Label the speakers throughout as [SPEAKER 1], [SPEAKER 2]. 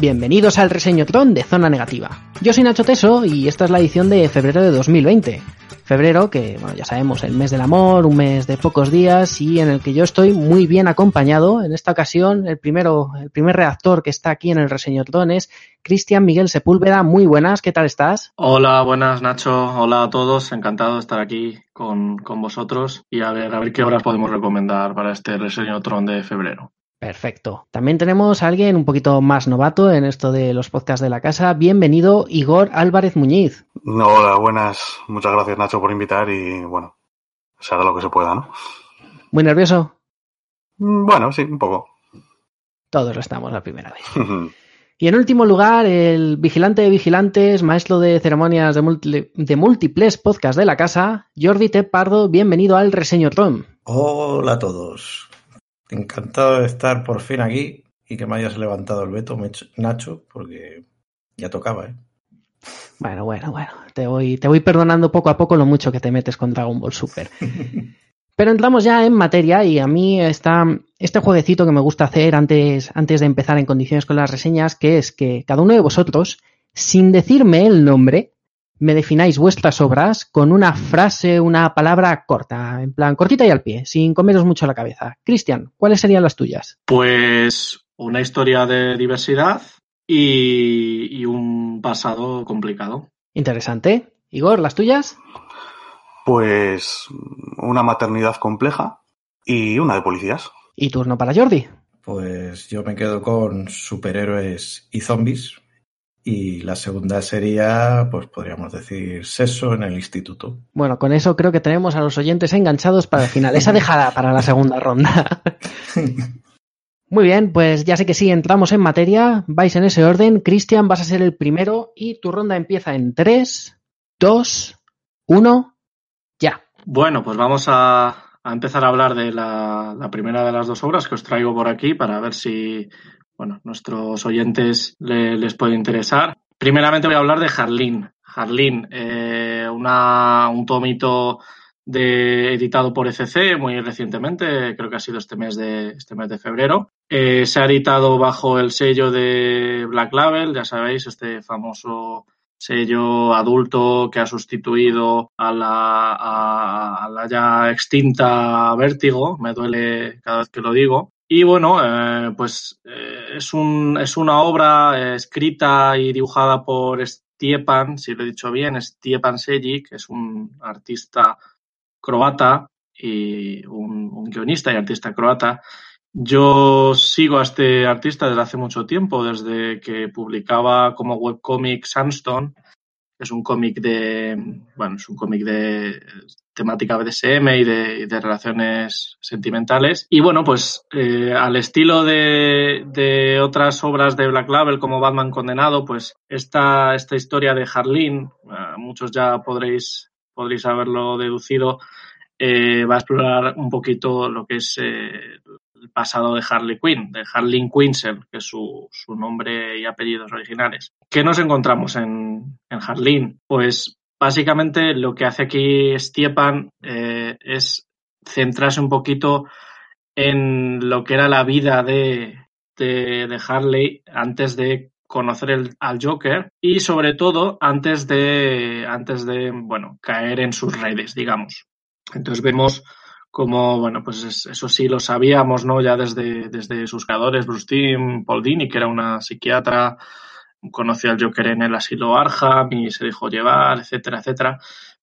[SPEAKER 1] Bienvenidos al reseñotron de Zona Negativa. Yo soy Nacho Teso y esta es la edición de febrero de 2020. Febrero, que bueno, ya sabemos, el mes del amor, un mes de pocos días y en el que yo estoy muy bien acompañado. En esta ocasión, el primero, el primer reactor que está aquí en el reseñotron es Cristian Miguel Sepúlveda. Muy buenas, ¿qué tal estás?
[SPEAKER 2] Hola, buenas Nacho, hola a todos, encantado de estar aquí con, con vosotros y a ver, a ver qué horas podemos recomendar para este reseñotron de febrero.
[SPEAKER 1] Perfecto. También tenemos a alguien un poquito más novato en esto de los podcasts de la casa. Bienvenido, Igor Álvarez Muñiz.
[SPEAKER 3] Hola, buenas. Muchas gracias, Nacho, por invitar y bueno, se hará lo que se pueda, ¿no?
[SPEAKER 1] ¿Muy nervioso?
[SPEAKER 3] Bueno, sí, un poco.
[SPEAKER 1] Todos lo estamos la primera vez. y en último lugar, el vigilante de vigilantes, maestro de ceremonias de, de múltiples podcasts de la casa, Jordi T. Pardo. Bienvenido al Reseño Tom.
[SPEAKER 4] Hola a todos. Encantado de estar por fin aquí y que me hayas levantado el veto, Nacho, porque ya tocaba, ¿eh?
[SPEAKER 1] Bueno, bueno, bueno. Te voy, te voy perdonando poco a poco lo mucho que te metes con Dragon Ball Super. Pero entramos ya en materia y a mí está este jueguecito que me gusta hacer antes, antes de empezar en condiciones con las reseñas, que es que cada uno de vosotros, sin decirme el nombre, me defináis vuestras obras con una frase, una palabra corta, en plan cortita y al pie, sin comeros mucho la cabeza. Cristian, ¿cuáles serían las tuyas?
[SPEAKER 2] Pues una historia de diversidad y, y un pasado complicado.
[SPEAKER 1] Interesante. Igor, ¿las tuyas?
[SPEAKER 3] Pues una maternidad compleja y una de policías.
[SPEAKER 1] ¿Y turno para Jordi?
[SPEAKER 4] Pues yo me quedo con superhéroes y zombies, y la segunda sería, pues podríamos decir, sexo en el instituto.
[SPEAKER 1] Bueno, con eso creo que tenemos a los oyentes enganchados para el final. Esa dejada para la segunda ronda. Muy bien, pues ya sé que sí, entramos en materia. Vais en ese orden. Cristian, vas a ser el primero y tu ronda empieza en 3, 2, 1, ya.
[SPEAKER 2] Bueno, pues vamos a, a empezar a hablar de la, primera de las dos obras que os traigo por aquí para ver si bueno, nuestros oyentes le, les puede interesar. Primeramente voy a hablar de Harleen. Harleen, eh, un tomito editado por ECC muy recientemente, creo que ha sido este mes de, este mes de febrero. Eh, se ha editado bajo el sello de Black Label, ya sabéis, este famoso sello adulto que ha sustituido a la, a, la ya extinta Vértigo, me duele cada vez que lo digo. Y bueno, eh, pues eh, es, un, es una obra eh, escrita y dibujada por Stiepan, si lo he dicho bien, Stiepan Sejic, que es un artista croata y un, guionista y artista croata. Yo sigo a este artista desde hace mucho tiempo, desde que publicaba como webcomic Sandstone, es un cómic de, bueno, es un cómic de temática BDSM y de, de, relaciones sentimentales. Y bueno, pues eh, al estilo de, de, otras obras de Black Label como Batman Condenado, pues esta, esta historia de Harleen, eh, muchos ya podréis, podréis haberlo deducido, eh, va a explorar un poquito lo que es eh, el pasado de Harley Quinn, de Harleen Quinzel, que es su, su nombre y apellidos originales. ¿Qué nos encontramos en, en? Pues básicamente lo que hace aquí Stiepan eh, es centrarse un poquito en lo que era la vida de, de, de Harley antes de conocer el, al Joker y sobre todo antes de antes de bueno caer en sus redes digamos entonces vemos como bueno pues es, eso sí lo sabíamos no ya desde desde sus creadores Bruce Timm, Paul Dini que era una psiquiatra conoció al Joker en el asilo Arkham y se dejó llevar, etcétera, etcétera.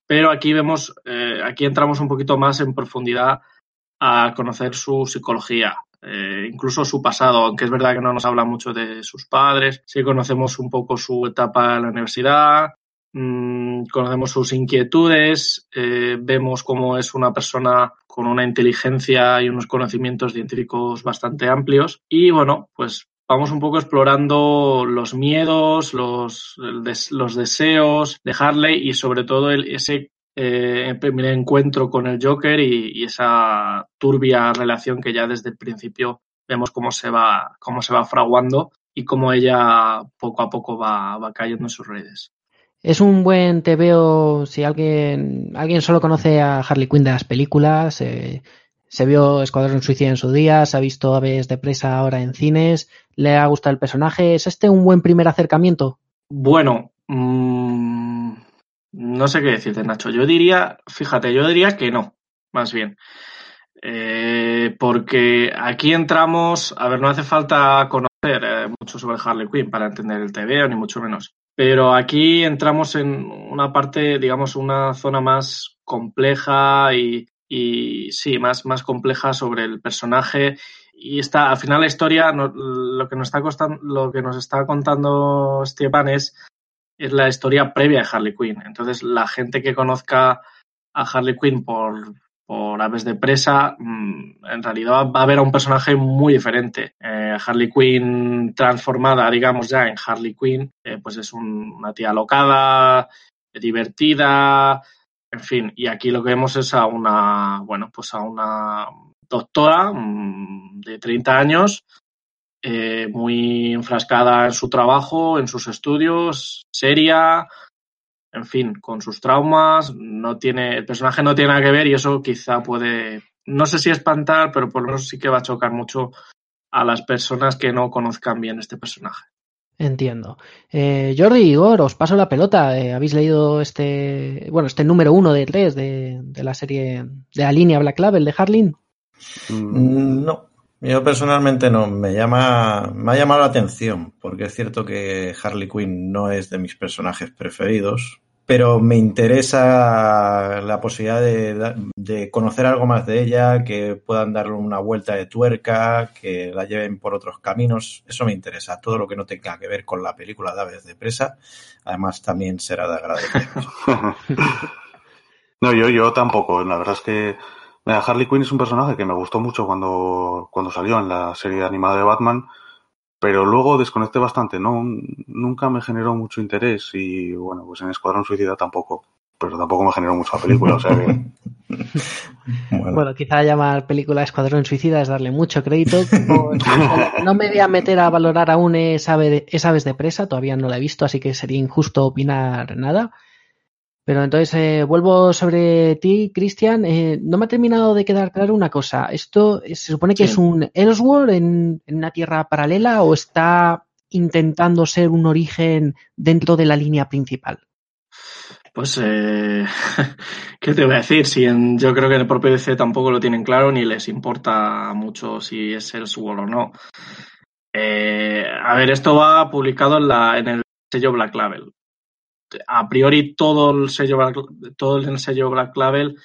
[SPEAKER 2] Pero aquí vemos, eh, aquí entramos un poquito más en profundidad a conocer su psicología. eh, incluso su pasado, aunque es verdad que no nos habla mucho de sus padres, sí conocemos un poco su etapa en la universidad, mmm, conocemos sus inquietudes, eh, vemos cómo es una persona con una inteligencia y unos conocimientos científicos bastante amplios y bueno, pues vamos un poco explorando los miedos, los, los deseos de Harley y sobre todo el, ese eh, primer encuentro con el Joker y, y, esa turbia relación que ya desde el principio vemos cómo se va, cómo se va fraguando y cómo ella poco a poco va, va cayendo en sus redes.
[SPEAKER 1] Es un buen TVO si alguien, alguien solo conoce a Harley Quinn de las películas. Eh, se vio Escuadrón Suicida en su día, se ha visto Aves de Presa ahora en cines, le ha gustado el personaje. ¿Es este un buen primer acercamiento?
[SPEAKER 2] Bueno, mmm, no sé qué decirte, Nacho. Yo diría, fíjate, yo diría que no, más bien. Eh, porque aquí entramos, a ver, no hace falta conocer eh, mucho sobre Harley Quinn para entender el TVO, ni mucho menos. Pero aquí entramos en una parte, digamos, una zona más compleja y, y sí, más, más compleja sobre el personaje. Y está, al final la historia, no, lo, que nos está costando, lo que nos está contando Stepan es, es la historia previa de Harley Quinn. Entonces, la gente que conozca a Harley Quinn por, por Aves de Presa, en realidad va a ver a un personaje muy diferente. Eh, Harley Quinn transformada, digamos ya, en Harley Quinn, eh, pues es un, una tía locada, divertida, en fin, y aquí lo que vemos es a una, bueno, pues a una doctora mmm, de 30 años, eh, muy enfrascada en su trabajo, en sus estudios, seria, en fin, con sus traumas, no tiene, el personaje no tiene nada que ver y eso quizá puede, no sé si espantar, pero por lo menos sí que va a chocar mucho a las personas que no conozcan bien este personaje.
[SPEAKER 1] Entiendo. Eh, Jordi, Igor, os paso la pelota. Eh, ¿Habéis leído este, bueno, este número uno de tres de, de, la serie, de la línea Black Label de Harlin?
[SPEAKER 4] Mm, no, yo personalmente no. Me llama, me ha llamado la atención porque es cierto que Harley Quinn no es de mis personajes preferidos, pero me interesa la posibilidad de, de, conocer algo más de ella, que puedan darle una vuelta de tuerca, que la lleven por otros caminos. Eso me interesa. Todo lo que no tenga que ver con la película de Aves de Presa, además también será de agradecer.
[SPEAKER 3] no, yo, yo tampoco. La verdad es que Harley Quinn es un personaje que me gustó mucho cuando, cuando salió en la serie animada de Batman pero luego desconecté bastante, no nunca me generó mucho interés y bueno, pues en Escuadrón Suicida tampoco, pero tampoco me generó mucho la película, o sea que...
[SPEAKER 1] bueno. bueno. quizá llamar película Escuadrón Suicida es darle mucho crédito. no me voy a meter a valorar aún esa, esa vez de presa, todavía no la he visto, así que sería injusto opinar nada. Pero entonces eh, vuelvo sobre ti, Cristian. Eh, no me ha terminado de quedar claro una cosa. ¿Esto se supone que sí. es un Elseworld en, en, una tierra paralela o está intentando ser un origen dentro de la línea principal?
[SPEAKER 2] Pues, eh, ¿qué te voy a decir? Si en, yo creo que en el propio DC tampoco lo tienen claro ni les importa mucho si es Elseworld o no. Eh, a ver, esto va publicado en, la, en el sello Black Label a priori todo el sello Black, todo el sello Black Label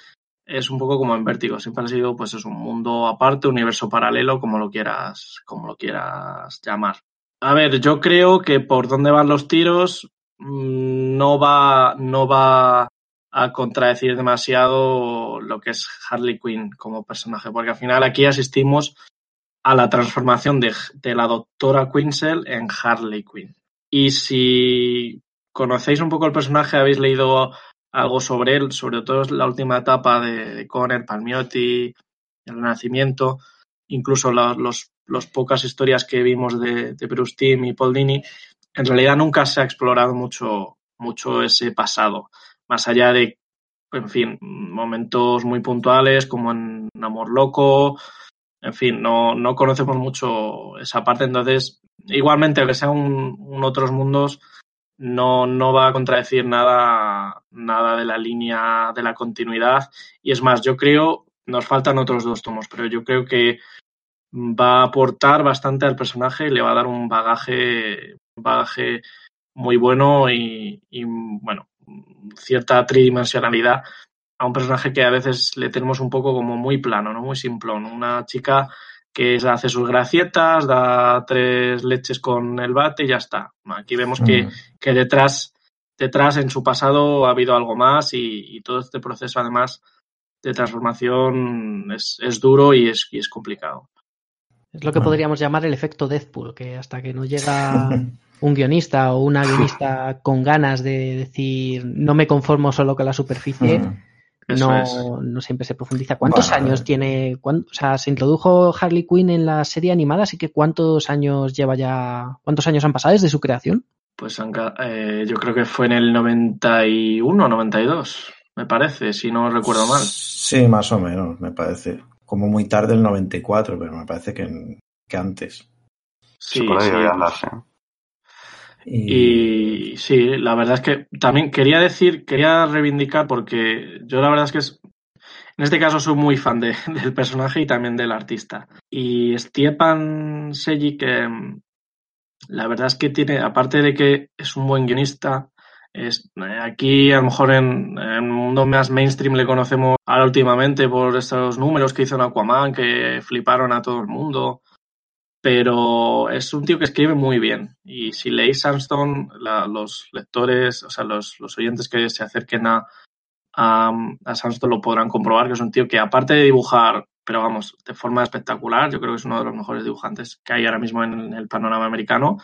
[SPEAKER 2] es un poco como en Vértigo, siempre ha sido pues es un mundo aparte, universo paralelo, como lo quieras, como lo quieras llamar. A ver, yo creo que por dónde van los tiros mmm, no va no va a contradecir demasiado lo que es Harley Quinn como personaje, porque al final aquí asistimos a la transformación de, de la doctora Quinzel en Harley Quinn. Y si conocéis un poco el personaje, habéis leído algo sobre él, sobre todo la última etapa de, de Conner, Palmiotti, el Renacimiento, incluso los, los, los, pocas historias que vimos de, de y Paul Dini, en realidad nunca se ha explorado mucho, mucho ese pasado, más allá de, en fin, momentos muy puntuales como en Amor Loco, en fin, no, no conocemos mucho esa parte, entonces, igualmente, que sean un, un otros mundos, no, no va a contradecir nada, nada de la línea de la continuidad. Y es más, yo creo, nos faltan otros dos tomos, pero yo creo que va a aportar bastante al personaje y le va a dar un bagaje, bagaje muy bueno y, y, bueno, cierta tridimensionalidad a un personaje que a veces le tenemos un poco como muy plano, ¿no? Muy simplón. Una chica que hace sus gracietas, da tres leches con el bate y ya está. Aquí vemos que,
[SPEAKER 4] Mm.
[SPEAKER 2] que detrás, detrás en su pasado ha habido algo más y, y todo este proceso además de transformación es, es duro y es, y es complicado.
[SPEAKER 1] Es lo que
[SPEAKER 4] Bueno.
[SPEAKER 1] podríamos llamar el efecto Deadpool, que hasta que no llega un guionista o una guionista con ganas de decir no me conformo solo con la superficie,
[SPEAKER 4] Mm.
[SPEAKER 1] No,
[SPEAKER 2] es.
[SPEAKER 1] no siempre se profundiza. ¿Cuántos
[SPEAKER 4] Bueno,
[SPEAKER 1] años tiene? cuán- o sea, se introdujo Harley Quinn en la serie animada, así que ¿cuántos años lleva ya? ¿Cuántos años han pasado desde su creación?
[SPEAKER 2] Pues eh, yo creo que fue en el 91 o 92, me parece, si no recuerdo mal.
[SPEAKER 4] Sí, más o menos, me parece. Como muy tarde el 94, pero me parece que, que antes.
[SPEAKER 2] Sí,
[SPEAKER 3] Sí, por ahí
[SPEAKER 2] sí.
[SPEAKER 3] debe andarse.
[SPEAKER 4] Y,
[SPEAKER 2] sí, la verdad es que también quería decir, quería reivindicar, porque yo la verdad es que es, en este caso soy muy fan de- del personaje y también del artista. Y Stiepan Sejic, que mm, la verdad es que tiene, aparte de que es un buen guionista, es, eh, aquí a lo mejor en, en el mundo más mainstream le conocemos ahora últimamente por estos números que hizo en Aquaman, que fliparon a todo el mundo pero es un tío que escribe muy bien. Y si leéis Sandstone, la- los lectores, o sea, los, los oyentes que se acerquen a, a, a lo podrán comprobar, que es un tío que aparte de dibujar, pero vamos, de forma espectacular, yo creo que es uno de los mejores dibujantes que hay ahora mismo en el panorama americano,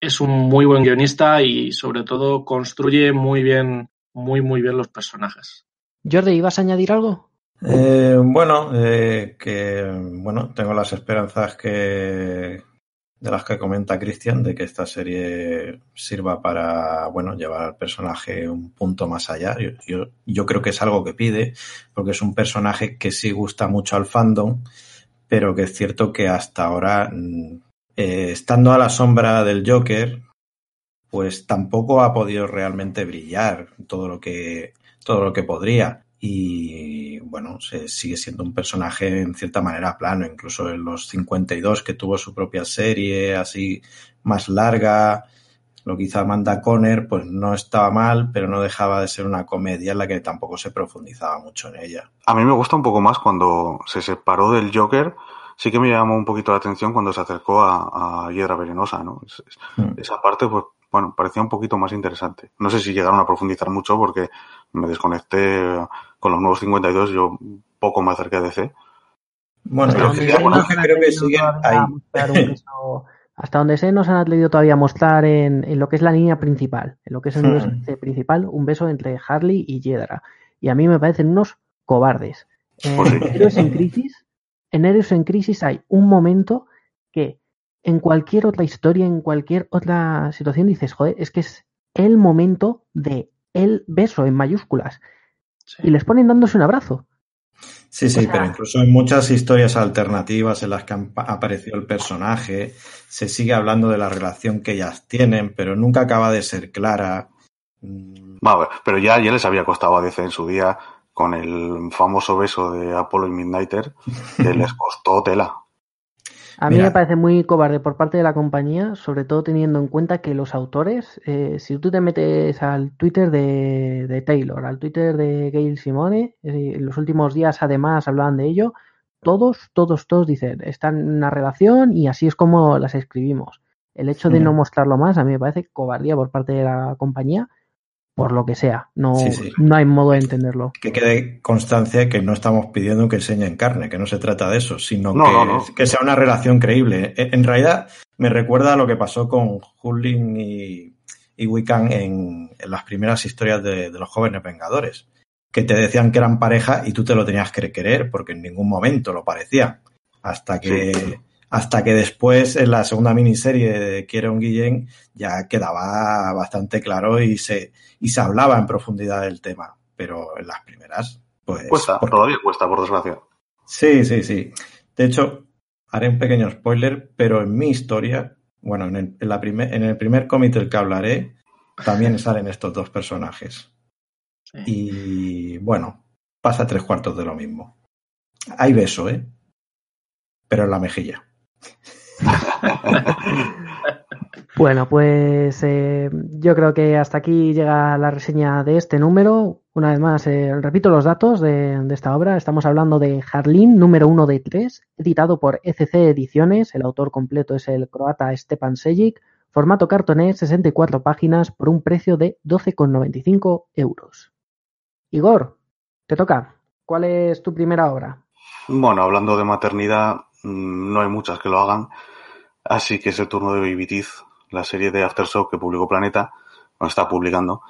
[SPEAKER 2] es un muy buen guionista y sobre todo construye muy bien, muy, muy bien los personajes.
[SPEAKER 1] Jordi, ¿ibas a añadir algo?
[SPEAKER 4] Eh, bueno, eh, que bueno, tengo las esperanzas que de las que comenta Cristian de que esta serie sirva para bueno llevar al personaje un punto más allá. Yo, yo, creo que es algo que pide, porque es un personaje que sí gusta mucho al fandom, pero que es cierto que hasta ahora, mm, eh, estando a la sombra del Joker, pues tampoco ha podido realmente brillar todo lo que todo lo que podría y bueno, se sigue siendo un personaje en cierta manera plano, incluso en los 52 que tuvo su propia serie así más larga, lo que hizo Amanda Conner, pues no estaba mal, pero no dejaba de ser una comedia en la que tampoco se profundizaba mucho en ella.
[SPEAKER 3] A mí me gusta un poco más cuando se separó del Joker. Sí que me llamó un poquito la atención cuando se acercó a, a Hiedra Venenosa, ¿no? Es- es-
[SPEAKER 4] Mm.
[SPEAKER 3] esa parte, pues, bueno, parecía un poquito más interesante. No sé si llegaron a profundizar mucho porque me desconecté eh, con los nuevos 52, yo poco me acerqué a DC.
[SPEAKER 4] Bueno,
[SPEAKER 3] Pero que-
[SPEAKER 4] creo que siguen ahí.
[SPEAKER 1] hasta donde sé, nos han atrevido todavía a mostrar en, en lo que es la línea principal, en lo que es el
[SPEAKER 4] Hmm.
[SPEAKER 1] universo principal, un beso entre Harley y Yedra. Y a mí me parecen unos cobardes. En
[SPEAKER 3] Pues sí.
[SPEAKER 1] Héroes en Crisis, en Héroes en Crisis hay un momento que en cualquier otra historia, en cualquier otra situación, dices, joder, es que es el momento de el beso en mayúsculas.
[SPEAKER 2] Sí.
[SPEAKER 1] Y les ponen dándose un abrazo.
[SPEAKER 4] Sí, sí,
[SPEAKER 1] O sea-
[SPEAKER 4] pero incluso en muchas historias alternativas en las que han pa- aparecido el personaje, se sigue hablando de la relación que ellas tienen, pero nunca acaba de ser clara. Mm,
[SPEAKER 3] Vale, pero ya, ya les había costado a DC en su día con el famoso beso de Apollo y Midnighter, que les costó tela.
[SPEAKER 1] A mí
[SPEAKER 4] Mira.
[SPEAKER 1] me parece muy cobarde por parte de la compañía, sobre todo teniendo en cuenta que los autores, eh, si tú te metes al Twitter de, de Taylor, al Twitter de Gail Simone, eh, en los últimos días además hablaban de ello, todos, todos, todos dicen, están en una relación y así es como las escribimos. El hecho de
[SPEAKER 4] Mm.
[SPEAKER 1] no mostrarlo más a mí me parece cobardía por parte de la compañía, por lo que sea. No,
[SPEAKER 4] Sí, sí.
[SPEAKER 1] no hay modo de entenderlo.
[SPEAKER 4] Que quede constancia que no estamos pidiendo que enseñen carne, que no se trata de eso, sino
[SPEAKER 3] No,
[SPEAKER 4] que,
[SPEAKER 3] no, no.
[SPEAKER 4] que sea una relación creíble. E- En realidad, me recuerda a lo que pasó con Hulling y, y Wiccan en, en las primeras historias de, de los jóvenes Vengadores, que te decían que eran pareja y tú te lo tenías que creer, porque en ningún momento lo parecía. Hasta que,
[SPEAKER 3] Sí.
[SPEAKER 4] Hasta que después, en la segunda miniserie de Kieron Guillén, ya quedaba bastante claro y se, y se hablaba en profundidad del tema. Pero en las primeras, pues.
[SPEAKER 3] Cuesta,
[SPEAKER 4] porque-
[SPEAKER 3] todavía cuesta, por desgracia.
[SPEAKER 4] Sí, sí, sí. De hecho, haré un pequeño spoiler, pero en mi historia, bueno, en el, en la primer, en el primer cómic del que hablaré, también salen estos dos personajes.
[SPEAKER 2] Sí.
[SPEAKER 4] Y bueno, pasa tres cuartos de lo mismo. Hay beso, ¿eh? Pero en la mejilla.
[SPEAKER 1] Bueno, pues eh, yo creo que hasta aquí llega la reseña de este número. Una vez más, eh, repito los datos de, esta obra. Estamos hablando de Harlín, número uno de tres, editado por ECC Ediciones. El autor completo es el croata Stepan Sejic. Formato cartonés, 64 páginas, por un precio de 12,95 euros. Igor, te toca. ¿Cuál es tu primera obra?
[SPEAKER 3] Bueno, hablando de maternidad, no hay muchas que lo hagan. Así que es el turno de Baby Teeth, la serie de Aftershock que publicó Planeta, o está publicando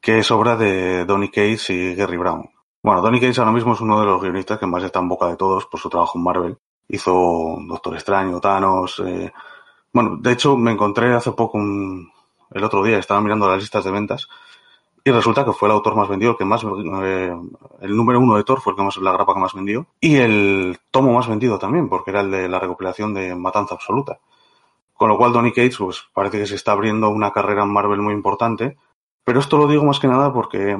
[SPEAKER 3] que es obra de Donny Cates y Gary Brown. Bueno, Donny Cates ahora mismo es uno de los guionistas que más está en boca de todos por su trabajo en Marvel. Hizo Doctor Extraño, Thanos. Eh... Bueno, de hecho, me encontré hace poco, un... el otro día, estaba mirando las listas de ventas y resulta que fue el autor más vendido, que más, eh, el número uno de Thor fue el que más, la grapa que más vendió y el tomo más vendido también, porque era el de la recopilación de Matanza Absoluta. Con lo cual, Donny Cates, pues parece que se está abriendo una carrera en Marvel muy importante pero esto lo digo más que nada porque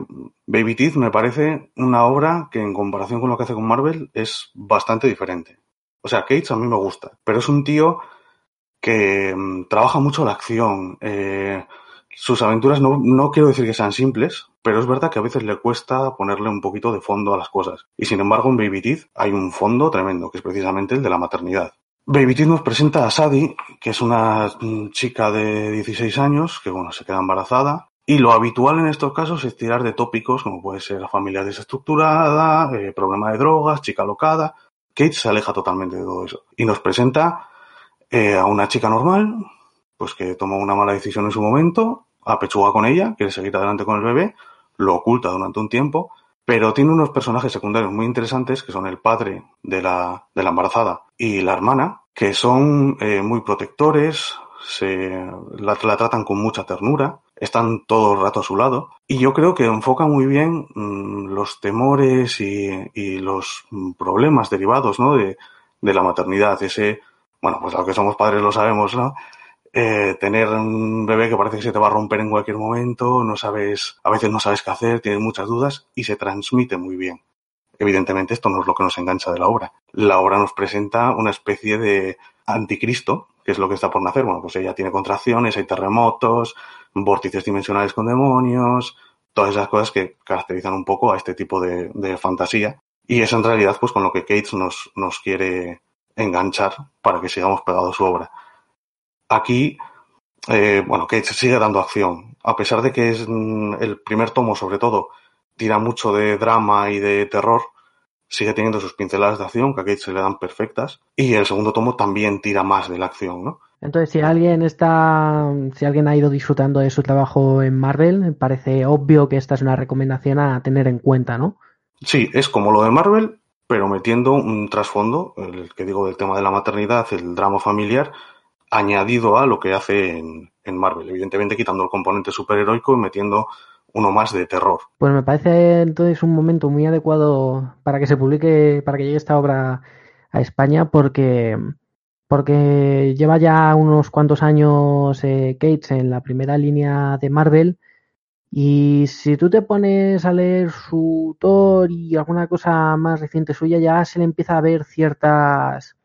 [SPEAKER 3] Baby Teeth me parece una obra que en comparación con lo que hace con Marvel es bastante diferente. O sea, Cates a mí me gusta, pero es un tío que mm, trabaja mucho la acción. Eh, sus aventuras no, no quiero decir que sean simples, pero es verdad que a veces le cuesta ponerle un poquito de fondo a las cosas. Y sin embargo, en Baby Teeth hay un fondo tremendo, que es precisamente el de la maternidad. Baby Teeth nos presenta a Sadie, que es una chica de 16 años, que bueno, se queda embarazada, y lo habitual en estos casos es tirar de tópicos como puede ser la familia desestructurada, eh, problema de drogas, chica locada. Kate se aleja totalmente de todo eso y nos presenta eh, a una chica normal, pues que tomó una mala decisión en su momento, apechuga con ella, quiere seguir adelante con el bebé, lo oculta durante un tiempo, pero tiene unos personajes secundarios muy interesantes que son el padre de la, de la embarazada y la hermana, que son eh, muy protectores, se la, la, tratan con mucha ternura, están todo el rato a su lado y yo creo que enfoca muy bien mmm, los temores y, y, los problemas derivados ¿no? de, de, la maternidad, ese, bueno, pues lo que somos padres lo sabemos, ¿no? Eh, tener un bebé que parece que se te va a romper en cualquier momento, no sabes, a veces no sabes qué hacer, tienes muchas dudas y se transmite muy bien. Evidentemente esto no es lo que nos engancha de la obra. La obra nos presenta una especie de anticristo, que es lo que está por nacer. Bueno, pues ella tiene contracciones, hay terremotos, vórtices dimensionales con demonios, todas esas cosas que caracterizan un poco a este tipo de, fantasía. Y es en realidad pues con lo que Cates nos, nos quiere enganchar para que sigamos pegados a su obra. Aquí, eh, bueno, Cates sigue dando acción. A pesar de que es mm, el primer tomo, sobre todo, tira mucho de drama y de terror, sigue teniendo sus pinceladas de acción, que a Kate se le dan perfectas, y el segundo tomo también tira más de la acción, ¿no?
[SPEAKER 1] Entonces, si alguien está, si alguien ha ido disfrutando de su trabajo en Marvel, parece obvio que esta es una recomendación a tener en cuenta, ¿no?
[SPEAKER 3] Sí, es como lo de Marvel, pero metiendo un trasfondo, el que digo del tema de la maternidad, el drama familiar, añadido a lo que hace en, en Marvel, evidentemente quitando el componente superheroico y metiendo uno más de terror.
[SPEAKER 1] Pues me parece entonces un momento muy adecuado para que se publique, para que llegue esta obra a España, porque, porque lleva ya unos cuantos años eh, Cates en la primera línea de Marvel. Y si tú te pones a leer su Thor y alguna cosa más reciente suya, ya se le empieza a ver ciertas,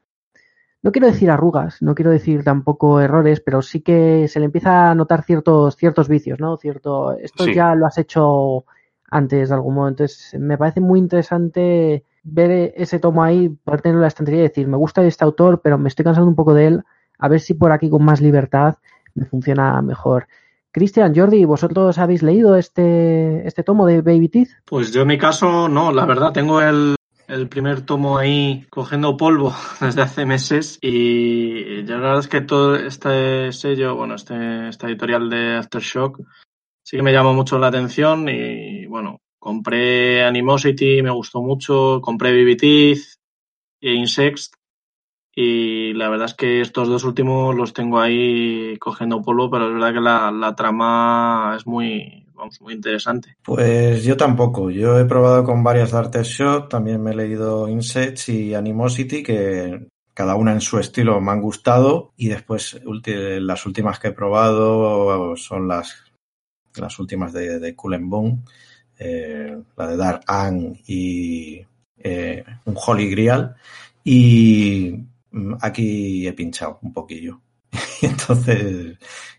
[SPEAKER 1] no quiero decir arrugas, no quiero decir tampoco errores, pero sí que se le empieza a notar ciertos, ciertos vicios, ¿no? Cierto, esto sí. ya lo has hecho antes de algún modo. Entonces, me parece muy interesante ver ese tomo ahí, poder tenerlo en la estantería y decir, me gusta este autor, pero me estoy cansando un poco de él, a ver si por aquí con más libertad me funciona mejor. Cristian, Jordi, ¿vosotros habéis leído este, este tomo de Baby Teeth?
[SPEAKER 2] Pues yo en mi caso no, la verdad, tengo el, el primer tomo ahí cogiendo polvo desde hace meses y la verdad es que todo este sello, bueno, este, esta editorial de Aftershock sí que me llamó mucho la atención y bueno, compré Animosity, me gustó mucho, compré Teeth e Insects y la verdad es que estos dos últimos los tengo ahí cogiendo polvo, pero es verdad que la, la trama es muy, muy interesante.
[SPEAKER 4] Pues yo tampoco. Yo he probado con varias de Arte Shot, también me he leído Insects y Animosity, que cada una en su estilo me han gustado. Y después las últimas que he probado son las, las últimas de, de eh, la de Dark Anne y eh, un Holy Grial. Y aquí he pinchado un poquillo. Entonces,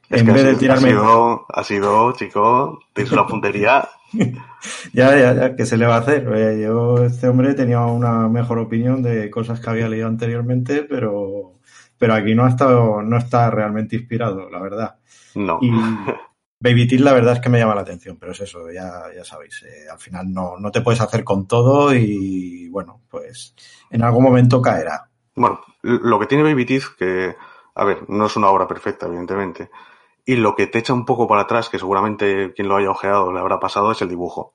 [SPEAKER 3] Es
[SPEAKER 4] en vez de tirarme...
[SPEAKER 3] ha sido, ha sido, chico, tienes una puntería.
[SPEAKER 4] ya, ya, ya, ¿qué se le va a hacer? Eh, Yo, este hombre, tenía una mejor opinión de cosas que había leído anteriormente, pero, pero aquí no ha estado, no está realmente inspirado, la verdad.
[SPEAKER 3] No.
[SPEAKER 4] Y Baby Teeth, la verdad es que me llama la atención, pero es eso, ya, ya sabéis, eh, al final no, no te puedes hacer con todo y bueno, pues en algún momento caerá.
[SPEAKER 3] Bueno, lo que tiene Baby Teeth, que, a ver, no es una obra perfecta, evidentemente. Y lo que te echa un poco para atrás, que seguramente quien lo haya ojeado le habrá pasado, es el dibujo.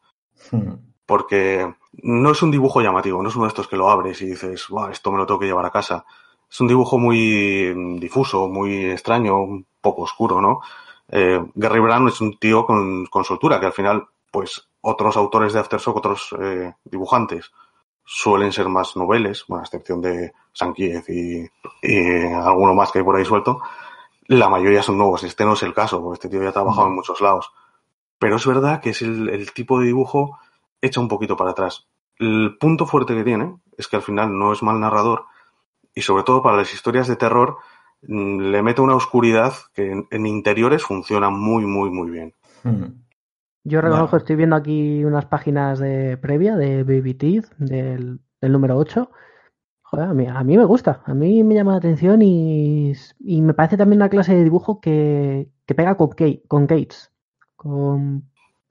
[SPEAKER 4] Hmm.
[SPEAKER 3] Porque no es un dibujo llamativo, no es uno de estos que lo abres y dices, "Buah, esto me lo tengo que llevar a casa. Es un dibujo muy difuso, muy extraño, un poco oscuro, ¿no? Eh, Gary Brown es un tío con, con soltura, que al final, pues, otros autores de Aftershock, otros eh, dibujantes, suelen ser más noveles, bueno, a excepción de Sankiez y, y alguno más que hay por ahí suelto. La mayoría son nuevos. Este no es el caso, porque este tío ya ha trabajado en muchos lados. Pero es verdad que es el, el tipo de dibujo echa un poquito para atrás. El punto fuerte que tiene es que al final no es mal narrador y sobre todo para las historias de terror mm, le mete una oscuridad que en, en interiores funciona muy, muy, muy bien.
[SPEAKER 4] Hmm.
[SPEAKER 1] Yo reconozco,
[SPEAKER 4] Bueno.
[SPEAKER 1] estoy viendo aquí unas páginas de previa de Baby Teeth, del, del número 8. Joder, a mí, a mí me gusta, a mí me llama la atención y, y me parece también una clase de dibujo que, que pega con, Kate, con Gates, con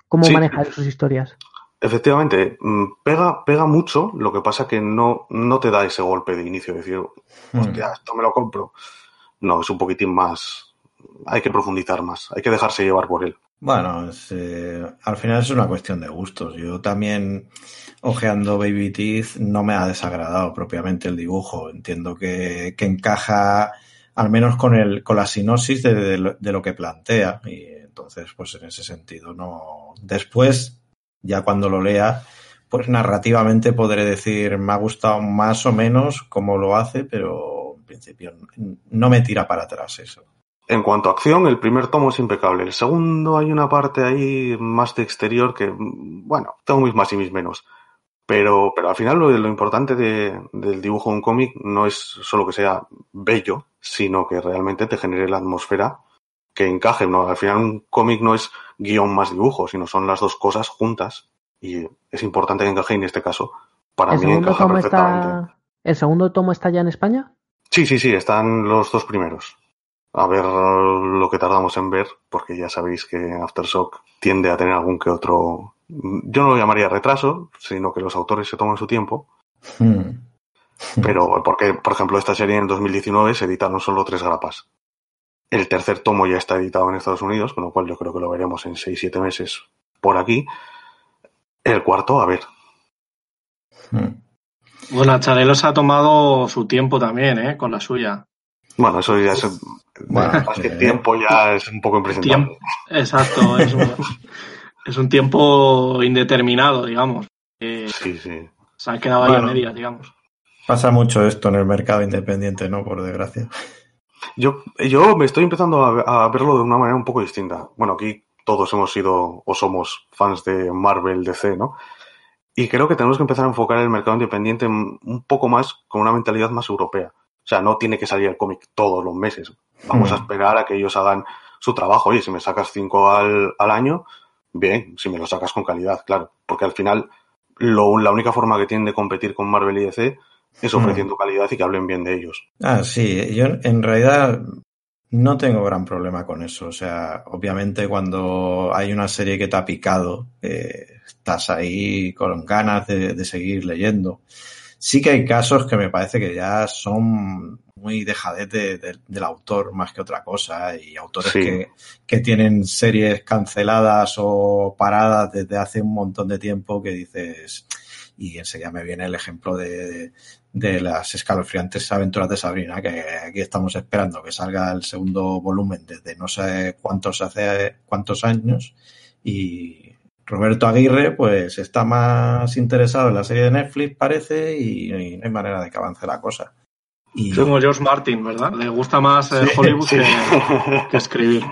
[SPEAKER 1] cómo
[SPEAKER 3] Sí.
[SPEAKER 1] maneja sus historias.
[SPEAKER 3] Efectivamente, mm, pega, pega mucho, lo que pasa que no, no te da ese golpe de inicio, de decir,
[SPEAKER 4] Hmm.
[SPEAKER 3] hostia, esto me lo compro. No, es un poquitín más, hay que profundizar más, hay que dejarse llevar por él.
[SPEAKER 4] Bueno, eh, al final es una cuestión de gustos. Yo también, ojeando Baby Teeth, no me ha desagradado propiamente el dibujo. Entiendo que, que encaja al menos con, el, con la sinopsis de, de lo, de lo que plantea. Y entonces, pues en ese sentido, no. Después, ya cuando lo lea, pues narrativamente podré decir, me ha gustado más o menos cómo lo hace, pero en principio no me tira para atrás eso.
[SPEAKER 3] En cuanto a acción, el primer tomo es impecable. El segundo hay una parte ahí más de exterior que, bueno, tengo mis más y mis menos. Pero, pero al final lo, lo importante de- del dibujo de un cómic no es solo que sea bello, sino que realmente te genere la atmósfera que encaje. ¿no? Al final un cómic no es guion más dibujo, sino son las dos cosas juntas. Y es importante que encaje en este caso. Para
[SPEAKER 1] ¿El
[SPEAKER 3] mí encaja perfectamente.
[SPEAKER 1] está, ¿El segundo tomo está ya en España?
[SPEAKER 3] Sí, sí, sí, están los dos primeros. A ver lo que tardamos en ver, porque ya sabéis que Aftershock tiende a tener algún que otro. Yo no lo llamaría retraso, sino que los autores se toman su tiempo.
[SPEAKER 4] Hmm.
[SPEAKER 3] Pero, porque, por ejemplo, esta serie en 2019 se editaron solo tres grapas. El tercer tomo ya está editado en Estados Unidos, con lo cual yo creo que lo veremos en 6-7 meses por aquí. El cuarto, a ver.
[SPEAKER 4] Hmm.
[SPEAKER 2] Bueno, Charelo se ha tomado su tiempo también, ¿eh? Con la suya.
[SPEAKER 3] Bueno, eso ya es.
[SPEAKER 4] Bueno,
[SPEAKER 3] más que tiempo ya es un poco impresentable.
[SPEAKER 2] Tiempo. Exacto, es un, es un tiempo indeterminado, digamos. Eh,
[SPEAKER 3] Sí, sí.
[SPEAKER 2] se ha quedado ahí a
[SPEAKER 4] Bueno.
[SPEAKER 2] medias, digamos.
[SPEAKER 4] Pasa mucho esto en el mercado independiente, ¿no? Por desgracia.
[SPEAKER 3] Yo, yo me estoy empezando a, a verlo de una manera un poco distinta. Bueno, aquí todos hemos sido o somos fans de Marvel, DC, ¿no? Y creo que tenemos que empezar a enfocar el mercado independiente un poco más con una mentalidad más europea. O sea, no tiene que salir el cómic todos los meses. Vamos a
[SPEAKER 4] Hmm.
[SPEAKER 3] esperar a que ellos hagan su trabajo. Oye, si me sacas cinco al, al año, bien, si me lo sacas con calidad, claro. Porque al final, lo, la única forma que tienen de competir con Marvel y DC es ofreciendo calidad y que hablen bien de ellos.
[SPEAKER 4] Ah, sí, yo en realidad no tengo gran problema con eso. O sea, obviamente cuando hay una serie que te ha picado, eh, estás ahí con ganas de, de seguir leyendo. Sí que hay casos que me parece que ya son muy dejadez de- de- del autor más que otra cosa y autores
[SPEAKER 3] Sí.
[SPEAKER 4] que, que tienen series canceladas o paradas desde hace un montón de tiempo que dices y enseguida me viene el ejemplo de, de las escalofriantes aventuras de Sabrina, que aquí estamos esperando que salga el segundo volumen desde no sé cuántos hace cuántos años y Roberto Aguirre pues está más interesado en la serie de Netflix parece y, y no hay manera de que avance la cosa. Y
[SPEAKER 2] Como George Martin, ¿verdad? Le gusta más eh,
[SPEAKER 3] Sí,
[SPEAKER 2] Hollywood
[SPEAKER 3] sí.
[SPEAKER 2] Que, que escribir.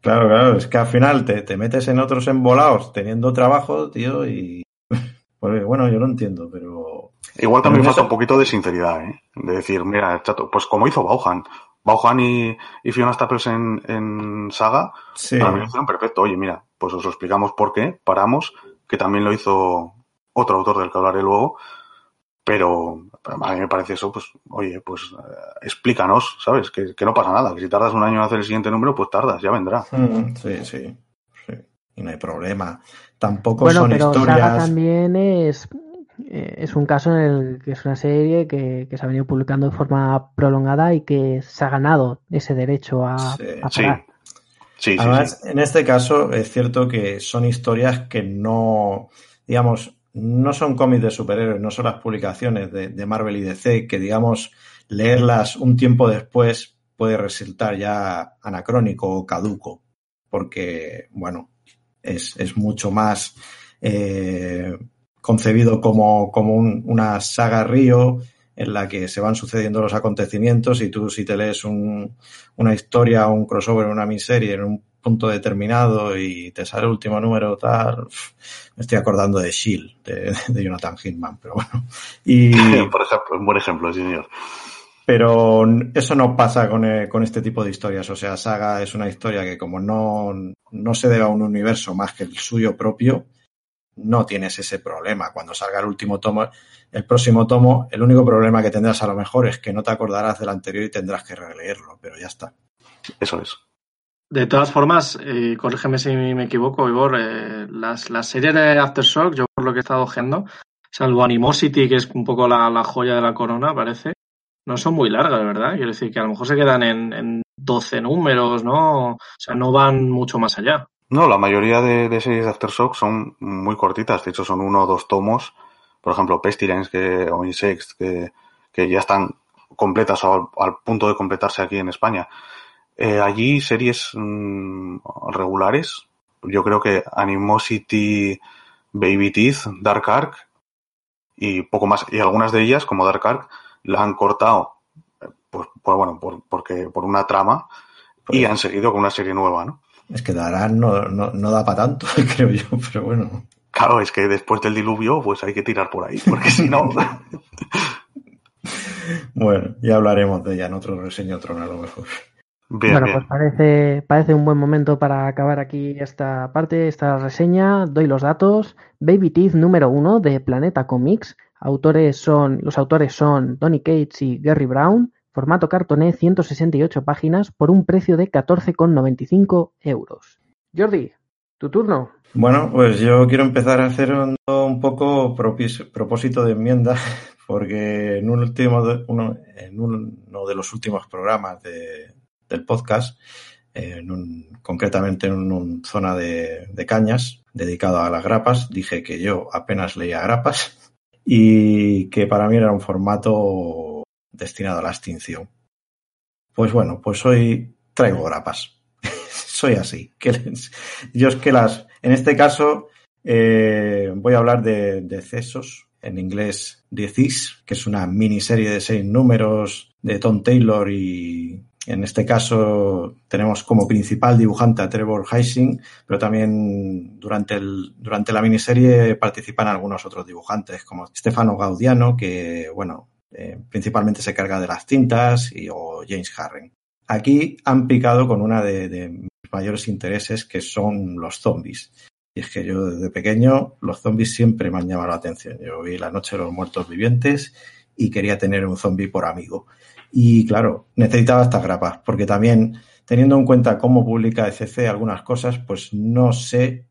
[SPEAKER 4] claro, claro, es que al final te, te metes en otros embolados teniendo trabajo, tío, y pues, bueno, yo lo entiendo, pero
[SPEAKER 3] Igual también falta
[SPEAKER 4] eso-
[SPEAKER 3] un poquito de sinceridad, ¿eh? De decir, mira, chato, pues como hizo Bauhan, Bauhan y, y Fiona Staples en, en Saga,
[SPEAKER 4] Sí.
[SPEAKER 3] para mí lo hicieron perfecto. Oye, mira, pues os explicamos por qué, paramos, que también lo hizo otro autor del que hablaré luego, pero a mí me parece eso, pues, oye, pues eh, explícanos, ¿sabes? Que, que no pasa nada, que si tardas un año en hacer el siguiente número, pues tardas, ya vendrá.
[SPEAKER 4] Mm, Sí, sí, sí. Y no hay problema. Tampoco
[SPEAKER 1] Bueno,
[SPEAKER 4] son
[SPEAKER 1] pero Saga
[SPEAKER 4] historias.
[SPEAKER 1] también es, eh, es un caso en el que es una serie que, que se ha venido publicando de forma prolongada y que se ha ganado ese derecho a,
[SPEAKER 4] Sí,
[SPEAKER 1] a
[SPEAKER 3] Sí,
[SPEAKER 1] parar.
[SPEAKER 3] sí,
[SPEAKER 4] Además, en este caso es cierto que son historias que no, digamos, no son cómics de superhéroes, no son las publicaciones de, Marvel y DC, que digamos, leerlas un tiempo después puede resultar ya anacrónico o caduco, porque, bueno, es, es mucho más eh, concebido como, como un- una saga río en la que se van sucediendo los acontecimientos y tú si te lees un, una historia o un crossover, una miniserie en un punto determinado y te sale el último número tal, me estoy acordando de Shield, de, de Jonathan Hickman, pero bueno. Y,
[SPEAKER 3] Por ejemplo, un buen ejemplo, sí, señor.
[SPEAKER 4] pero eso no pasa con, eh, con este tipo de historias. O sea, Saga es una historia que como no, no se debe a un universo más que el suyo propio, no tienes ese problema. Cuando salga el último tomo, el próximo tomo, el único problema que tendrás a lo mejor es que no te acordarás del anterior y tendrás que releerlo, pero ya está.
[SPEAKER 3] Eso es.
[SPEAKER 2] De todas formas, eh, corrígeme si me equivoco, Igor, eh, las, las series de Aftershock, yo por lo que he estado ojeando, salvo Animosity, que es un poco la, la joya de la corona, parece, no son muy largas, ¿verdad? Quiero decir que a lo mejor se quedan en, en 12 números, ¿no? O sea, no van mucho más allá.
[SPEAKER 3] No, la mayoría de, de series de Aftershock son muy cortitas, de hecho son uno o dos tomos, por ejemplo Pestilence que, o Insects, que, que ya están completas o al, al punto de completarse aquí en España. Eh, allí series mm, regulares, yo creo que Animosity, Baby Teeth, Dark Ark y poco más. Y algunas de ellas, como Dark Ark, la han cortado, pues, pues bueno, por, porque, por una trama y han seguido con una serie nueva, ¿no?
[SPEAKER 4] Es que darán no, no, no da para tanto, creo yo, pero bueno.
[SPEAKER 3] Claro, es que después del diluvio, pues hay que tirar por ahí, porque si no.
[SPEAKER 4] Bueno, ya hablaremos de ella en otro reseño otro a lo mejor.
[SPEAKER 3] Bien,
[SPEAKER 1] bueno,
[SPEAKER 3] bien.
[SPEAKER 1] pues parece, parece un buen momento para acabar aquí esta parte, esta reseña. Doy los datos. Baby Teeth número uno de Planeta Comics. Autores son, los autores son Donny Cates y Gary Brown. Formato cartoné, 168 páginas por un precio de 14,95 euros. Jordi, tu turno.
[SPEAKER 4] Bueno, pues yo quiero empezar haciendo un poco propósito de enmienda, porque en, un último uno, en uno de los últimos programas de- del podcast, en un- concretamente en una zona de, de cañas dedicado a las grapas, dije que yo apenas leía grapas y que para mí era un formato destinado a la extinción. Pues bueno, pues hoy traigo grapas. Soy así. Que les- yo es que las, en este caso, eh, voy a hablar de, de Cesos, en inglés Diez que es una miniserie de seis números de Tom Taylor y en este caso tenemos como principal dibujante a Trevor Heising, pero también durante, el, durante la miniserie participan algunos otros dibujantes como Stefano Gaudiano, que bueno, eh, principalmente se carga de las tintas, y, o James Harren. Aquí han picado con una de, mayores intereses, que son los zombies. Y es que yo desde pequeño los zombies siempre me han llamado la atención. Yo vi La Noche de los Muertos Vivientes y quería tener un zombie por amigo. Y claro, necesitaba estas grapas, porque también teniendo en cuenta cómo publica ECC algunas cosas, pues no sé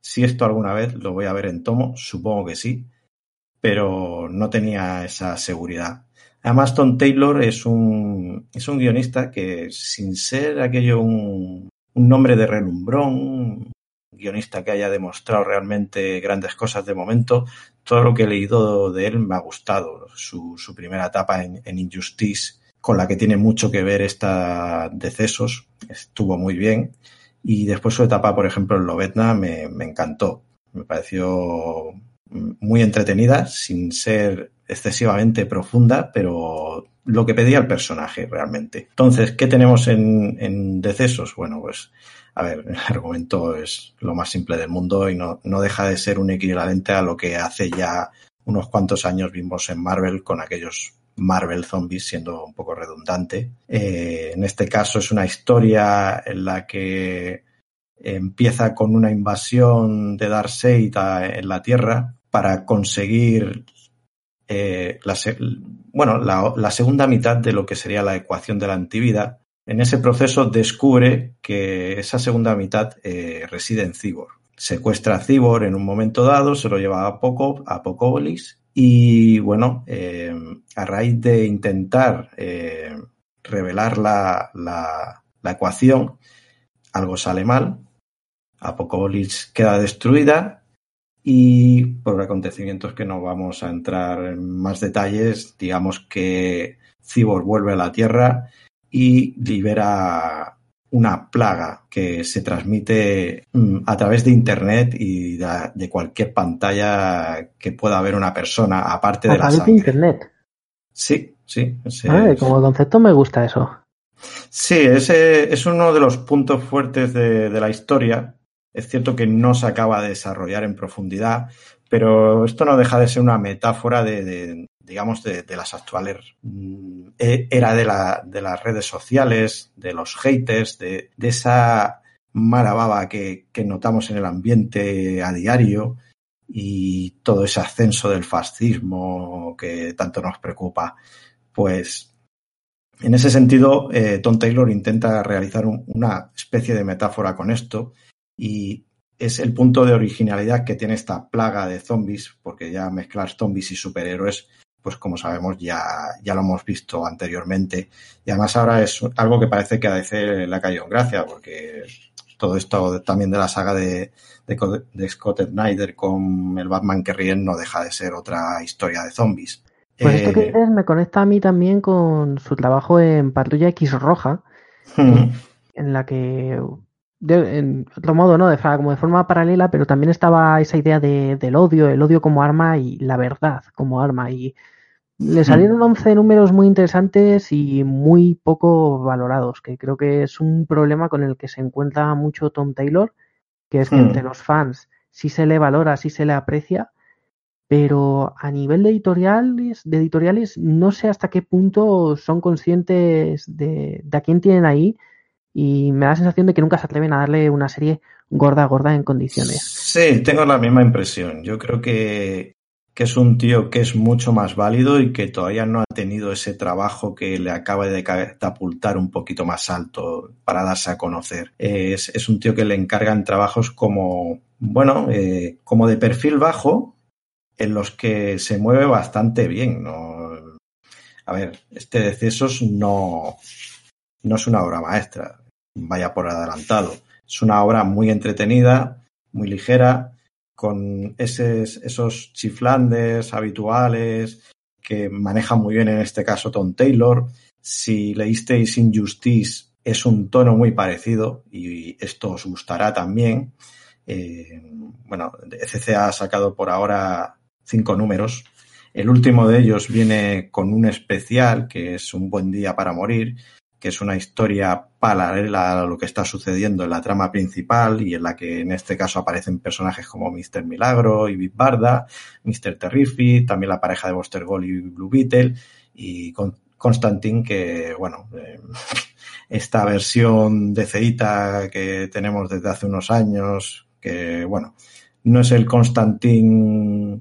[SPEAKER 4] si esto alguna vez lo voy a ver en tomo, supongo que sí, pero no tenía esa seguridad. Además, Tom Taylor es un, es un guionista que, sin ser aquello un, un nombre de relumbrón, un guionista que haya demostrado realmente grandes cosas de momento, todo lo que he leído de él me ha gustado. Su, primera etapa en, Injustice, con la que tiene mucho que ver esta decesos, estuvo muy bien. Y después su etapa, por ejemplo, en Lobetna me, me encantó. Me pareció muy entretenida, sin ser excesivamente profunda, pero lo que pedía el personaje realmente. Entonces, ¿qué tenemos en, en Decesos? Bueno, pues, a ver, el argumento es lo más simple del mundo y no, no deja de ser un equivalente a lo que hace ya unos cuantos años vimos en Marvel con aquellos Marvel Zombies, siendo un poco redundante. Eh, en este caso es una historia en la que empieza con una invasión de Darkseid en la Tierra para conseguir eh, bueno, la, segunda mitad de lo que sería la ecuación de la antivida. En ese proceso descubre que esa segunda mitad eh, reside en Cibor. Secuestra a Cibor en un momento dado, se lo lleva a, Poco, a y bueno, eh, a raíz de intentar revelar la, la, ecuación, algo sale mal, Apocopolis queda destruida y por acontecimientos que no vamos a entrar en más detalles, digamos que Cibor vuelve a la Tierra y libera una plaga que se transmite mm, a través de internet y de, cualquier pantalla que pueda ver una persona, aparte de la
[SPEAKER 1] través de
[SPEAKER 4] sangre.
[SPEAKER 1] internet.
[SPEAKER 4] Sí, sí.
[SPEAKER 1] Ay,
[SPEAKER 4] es-
[SPEAKER 1] como concepto me gusta eso.
[SPEAKER 4] Sí, ese es uno de los puntos fuertes de, de la historia. Es cierto que no se acaba de desarrollar en profundidad, pero esto no deja de ser una metáfora de, digamos, de, las actuales mm, e- era de, la, de las redes sociales, de los haters, de, esa mala baba que, notamos en el ambiente a diario y todo ese ascenso del fascismo que tanto nos preocupa. Pues en ese sentido, eh, Tom Taylor intenta realizar un- una especie de metáfora con esto y es el punto de originalidad que tiene esta plaga de zombies, porque ya mezclar zombies y superhéroes, pues como sabemos ya, ya lo hemos visto anteriormente. Y además ahora es algo que parece que a DC le ha caído en gracia, porque todo esto también de la saga de, de, Co- de Scott Snyder con el Batman que ríen no deja de ser otra historia de zombies.
[SPEAKER 1] Pues esto que
[SPEAKER 4] Eh,
[SPEAKER 1] dices me conecta a mí también con su trabajo en Patrulla X Roja, en la que, de, en otro modo, ¿no? De, como de forma paralela, pero también estaba esa idea de, del odio, el odio como arma y la verdad como arma. Y le salieron 11 números muy interesantes y muy poco valorados, que creo que es un problema con el que se encuentra mucho Tom Taylor, que es que
[SPEAKER 4] Hmm.
[SPEAKER 1] entre los fans sí se le valora, sí se le aprecia, pero a nivel de editoriales, de editoriales no sé hasta qué punto son conscientes de, de a quién tienen ahí y me da la sensación de que nunca se atreven a darle una serie gorda, gorda en condiciones.
[SPEAKER 4] Sí, tengo la misma impresión. Yo creo que, que es un tío que es mucho más válido y que todavía no ha tenido ese trabajo que le acaba de catapultar un poquito más alto para darse a conocer. Es, es un tío que le encargan trabajos como, bueno, eh, como de perfil bajo, en los que se mueve bastante bien. ¿no? A ver, este Decesos no, no es una obra maestra, vaya por adelantado. Es una obra muy entretenida, muy ligera, con esos, chiflandes habituales que maneja muy bien en este caso Tom Taylor. Si leísteis Injustice, es un tono muy parecido y esto os gustará también. Eh, bueno, ECC ha sacado por ahora cinco números. El último de ellos viene con un especial que es Un buen día para morir, que es una historia paralela a lo que está sucediendo en la trama principal y en la que en este caso aparecen personajes como Mr. Milagro y Big Barda, Mr. Terrific, también la pareja de Buster Gold y Blue Beetle y con Constantine que, bueno, eh, esta versión de Ceita que tenemos desde hace unos años, que, bueno, no es el Constantine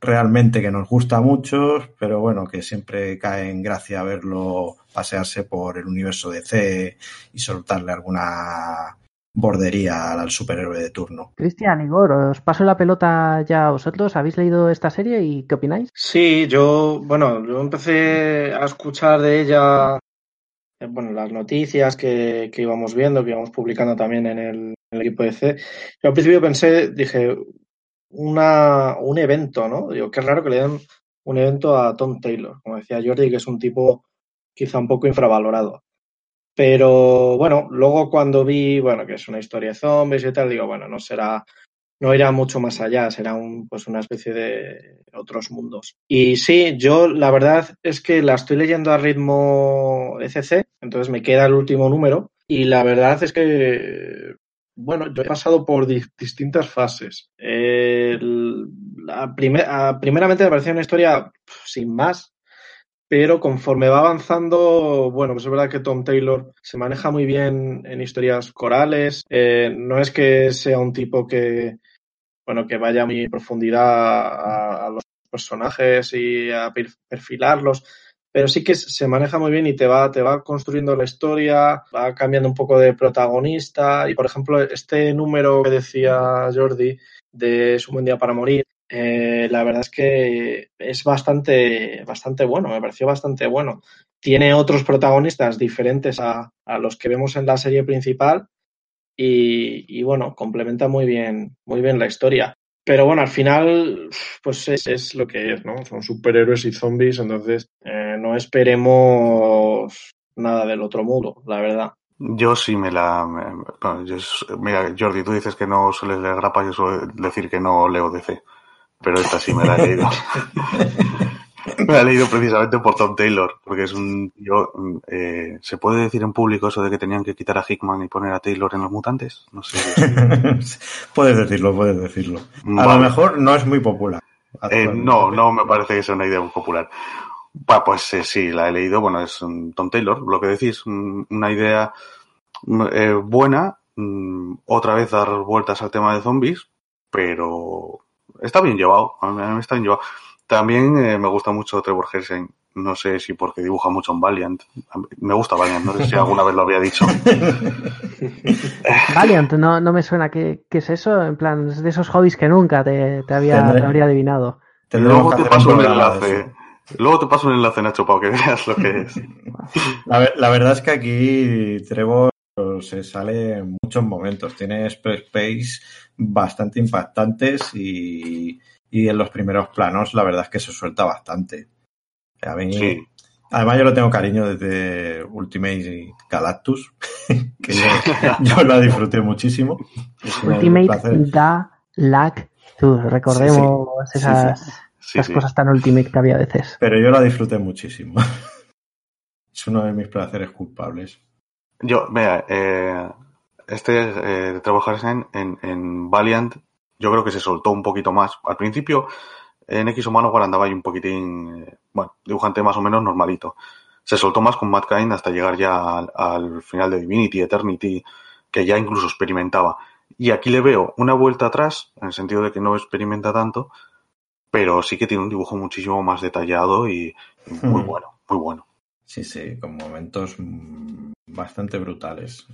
[SPEAKER 4] realmente que nos gusta a muchos, pero bueno, que siempre cae en gracia verlo pasearse por el universo DC y soltarle alguna bordería al superhéroe de turno.
[SPEAKER 1] Cristian, Igor, os paso la pelota ya a vosotros. ¿Habéis leído esta serie y qué opináis?
[SPEAKER 2] Sí, yo, bueno, yo empecé a escuchar de ella, eh, bueno, las noticias que, que íbamos viendo, que íbamos publicando también en el, en el equipo de C. Yo al principio pensé, dije, una, un evento, ¿no? Digo, qué raro que le den un evento a Tom Taylor, como decía Jordi, que es un tipo quizá un poco infravalorado. Pero bueno, luego cuando vi, bueno, que es una historia de zombies y tal, digo, bueno, no será, no irá mucho más allá, será un, pues una especie de otros mundos. Y sí, yo la verdad es que la estoy leyendo a ritmo ECC, entonces me queda el último número, y la verdad es que, bueno, yo he pasado por di distintas fases. La primeramente me pareció una historia sin más, pero conforme va avanzando, bueno, pues es verdad que Tom Taylor se maneja muy bien en historias corales, eh, no es que sea un tipo que, bueno, que vaya muy en profundidad a los personajes y a perfilarlos, pero sí que se maneja muy bien y te va, te va construyendo la historia, va cambiando un poco de protagonista. Y por ejemplo, este número que decía Jordi de Es un buen día para morir, eh, la verdad es que es bastante, bastante bueno, me pareció bastante bueno. Tiene otros protagonistas diferentes a, a los que vemos en la serie principal y, y, bueno, complementa muy bien, muy bien la historia. Pero bueno, al final, pues es, es, lo que es, ¿no? Son superhéroes y zombies, entonces eh, no esperemos nada del otro mundo, la verdad.
[SPEAKER 3] Yo sí me la. Me, bueno, yo, mira, Jordi, tú dices que no sueles leer grapa, yo suelo decir que no leo DC. Pero esta sí me la he leído. me he leído precisamente por Tom Taylor, porque es un. Yo, eh, ¿Se puede decir en público eso de que tenían que quitar a Hickman y poner a Taylor en los mutantes? No sé.
[SPEAKER 4] puedes decirlo, puedes decirlo. A lo mejor no es muy popular.
[SPEAKER 3] Eh, no, no me parece que sea una idea muy popular. Bah, pues eh, sí, la he leído. Bueno, es um, Tom Taylor, lo que decís, um, una idea eh, buena. Um, otra vez dar vueltas al tema de zombies, pero está bien llevado. A mí, a mí está bien llevado. También eh, me gusta mucho Trevor Helsing. No sé si porque dibuja mucho en Valiant. Me gusta Valiant, no sé si alguna vez lo había dicho.
[SPEAKER 1] Valiant, no, no me suena. ¿Qué, ¿Qué, es eso? En plan, es de esos hobbies que nunca te, te, había, te habría adivinado.
[SPEAKER 3] Luego te paso un enlace. Luego te paso un enlace, Nacho, para que veas lo que es.
[SPEAKER 4] La, la verdad es que aquí Trevor se sale en muchos momentos. Tiene space bastante impactantes y, y, en los primeros planos la verdad es que se suelta bastante. A mí, sí. Además yo lo tengo cariño desde Ultimate y Galactus, que yo, yo la disfruté muchísimo.
[SPEAKER 1] Ultimate Galactus, recordemos sí, sí. esas... Sí, sí. las cosas tan ultimate que había veces.
[SPEAKER 4] Pero yo la disfruté muchísimo. es uno de mis placeres culpables.
[SPEAKER 3] Yo, vea, eh, este eh, de trabajar en, en, en, Valiant, yo creo que se soltó un poquito más. Al principio, en X Humano andaba ahí un poquitín, bueno, dibujante más o menos normalito. Se soltó más con Matt Cain hasta llegar ya al, al, final de Divinity, Eternity, que ya incluso experimentaba. Y aquí le veo una vuelta atrás, en el sentido de que no experimenta tanto, pero sí que tiene un dibujo muchísimo más detallado y, y muy hmm. bueno, muy bueno.
[SPEAKER 4] Sí, sí, con momentos bastante brutales.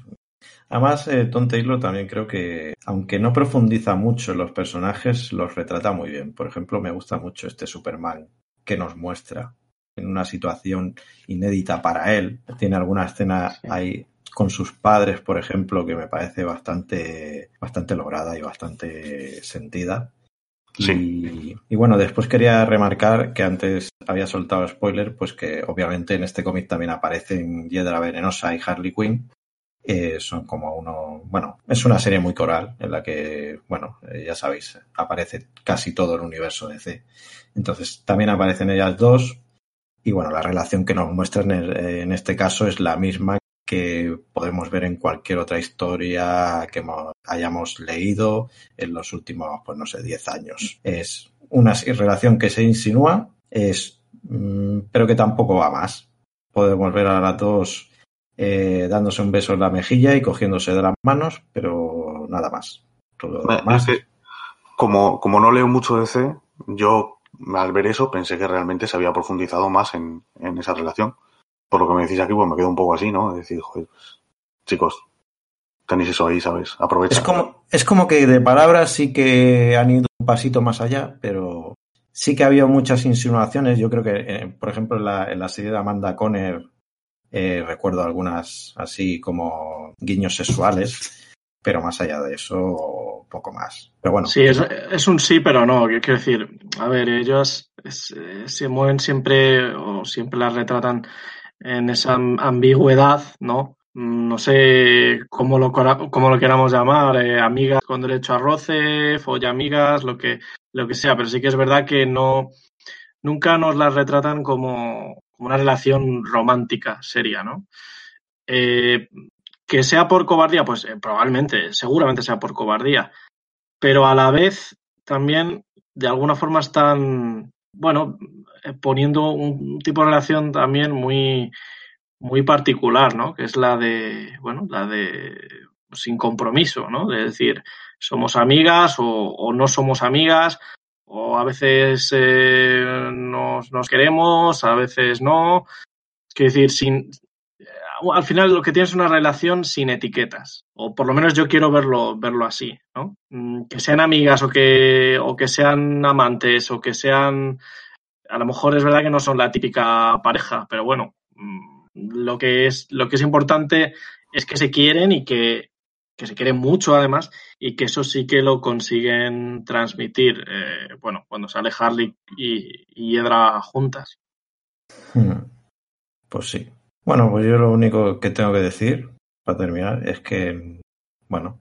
[SPEAKER 4] Además, eh, Tom Taylor también creo que, aunque no profundiza mucho en los personajes, los retrata muy bien. Por ejemplo, me gusta mucho este Superman que nos muestra en una situación inédita para él. Tiene alguna escena sí. ahí con sus padres, por ejemplo, que me parece bastante, bastante lograda y bastante sentida.
[SPEAKER 3] Sí.
[SPEAKER 4] Y, y, bueno, después quería remarcar que antes había soltado spoiler, pues que obviamente en este cómic también aparecen Hiedra Venenosa y Harley Quinn. Eh, son como uno, bueno, es una serie muy coral en la que, bueno, eh, ya sabéis, aparece casi todo el universo DC. Entonces también aparecen ellas dos y bueno, la relación que nos muestran en, en este caso es la misma que podemos ver en cualquier otra historia que hayamos leído en los últimos, pues no sé, 10 años. Es una relación que se insinúa, es, mmm, pero que tampoco va más. Podemos ver a las dos eh, dándose un beso en la mejilla y cogiéndose de las manos, pero nada más. Todo.
[SPEAKER 3] Es que, como, como no leo mucho de C, yo al ver eso pensé que realmente se había profundizado más en, en esa relación por lo que me decís aquí, pues me quedo un poco así, ¿no? Es decir, joder, pues, chicos, tenéis eso ahí, ¿sabes? Aprovecha.
[SPEAKER 4] Es como, es como que de palabras sí que han ido un pasito más allá, pero sí que ha habido muchas insinuaciones. Yo creo que, eh, por ejemplo, en la, en la, serie de Amanda Conner eh, recuerdo algunas así como guiños sexuales, pero más allá de eso, poco más. Pero bueno.
[SPEAKER 2] Sí, es, es un sí, pero no. Quiero decir, a ver, ellos eh, se mueven siempre o siempre las retratan en esa ambigüedad, ¿no? No sé cómo lo, cómo lo queramos llamar, eh, amigas con derecho a roce, follamigas, lo que, lo que sea, pero sí que es verdad que no, nunca nos las retratan como, una relación romántica seria, ¿no? Eh, que sea por cobardía, pues eh, probablemente, seguramente sea por cobardía, pero a la vez también de alguna forma están bueno, eh, poniendo un tipo de relación también muy, muy particular, ¿no? Que es la de, bueno, la de sin compromiso, ¿no? De decir, somos amigas o, no somos amigas, o a veces eh, nos, nos, queremos, a veces no. Es decir, sin, al final lo que tienes es una relación sin etiquetas, o por lo menos yo quiero verlo, verlo así, ¿no? Mm, que sean amigas o que, o que sean amantes o que sean, a lo mejor es verdad que no son la típica pareja, pero bueno, mm, lo que es, lo que es importante es que se quieren y que, que se quieren mucho además y que eso sí que lo consiguen transmitir, eh, bueno, cuando sale Harley y, y Edra juntas.
[SPEAKER 4] Hmm. Pues sí, bueno, pues yo lo único que tengo que decir, para terminar, es que, bueno,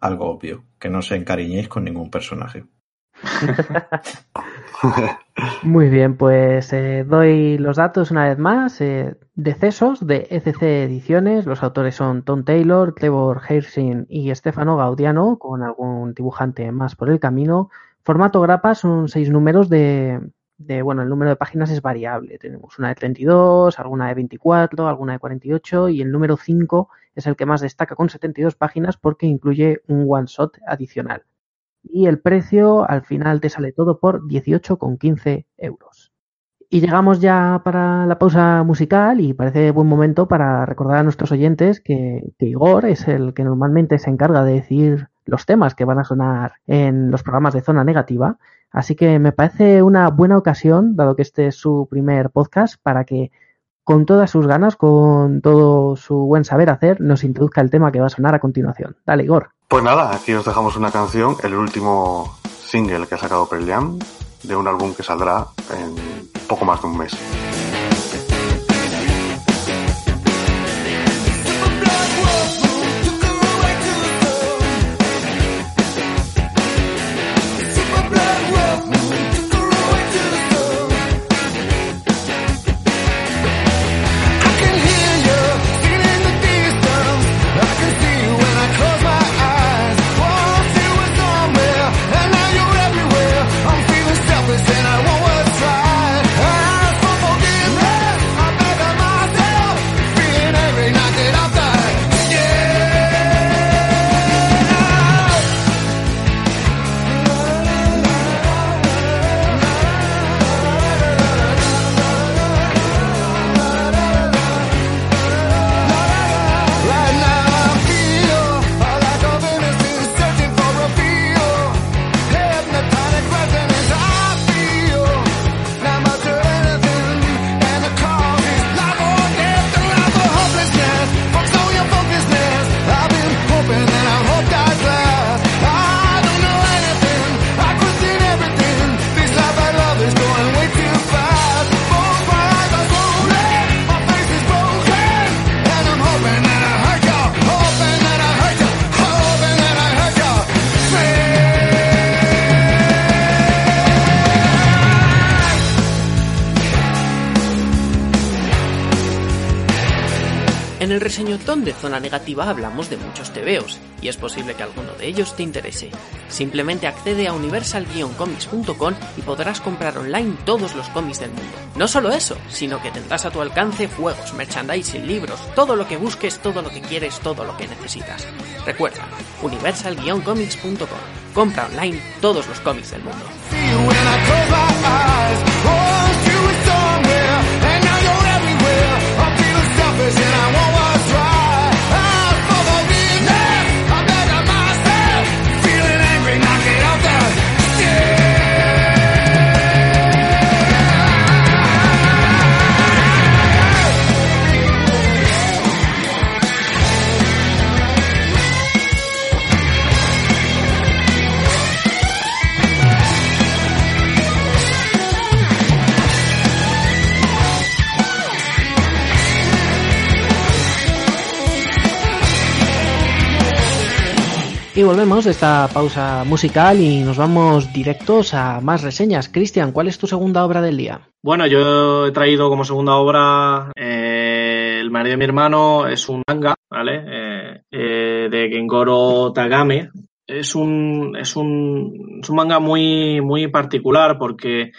[SPEAKER 4] algo obvio, que no se encariñéis con ningún personaje.
[SPEAKER 1] Muy bien, pues eh, doy los datos una vez más. Eh, decesos de ECC Ediciones. Los autores son Tom Taylor, Trevor Hersin y Stefano Gaudiano, con algún dibujante más por el camino. Formato grapa son seis números de, de, bueno, el número de páginas es variable. Tenemos una de 32, alguna de 24, alguna de 48 y el número 5 es el que más destaca con 72 páginas porque incluye un one shot adicional. Y el precio al final te sale todo por 18,15 euros. Y llegamos ya para la pausa musical y parece buen momento para recordar a nuestros oyentes que, Igor es el que normalmente se encarga de decir los temas que van a sonar en los programas de zona negativa Así que me parece una buena ocasión, dado que este es su primer podcast, para que con todas sus ganas, con todo su buen saber hacer, nos introduzca el tema que va a sonar a continuación. Dale, Igor.
[SPEAKER 5] Pues nada, aquí os dejamos una canción, el último single que ha sacado Pearl de un álbum que saldrá en poco más de un mes.
[SPEAKER 6] Zona Negativa hablamos de muchos tebeos, y es posible que alguno de ellos te interese. Simplemente accede a universal-comics.com y podrás comprar online todos los cómics del mundo. No solo eso, sino que tendrás a tu alcance juegos, merchandising, libros, todo lo que busques, todo lo que quieres, todo lo que necesitas. Recuerda, universal-comics.com. Compra online todos los cómics del mundo.
[SPEAKER 1] Y volvemos de esta pausa musical y nos vamos directos a más reseñas. Cristian, ¿cuál es tu segunda obra del día?
[SPEAKER 2] Bueno, yo he traído como segunda obra eh, El marido de mi hermano, es un manga, ¿vale? Eh, eh, de Gengoro Tagame. Es un, es un, es un manga muy, muy particular porque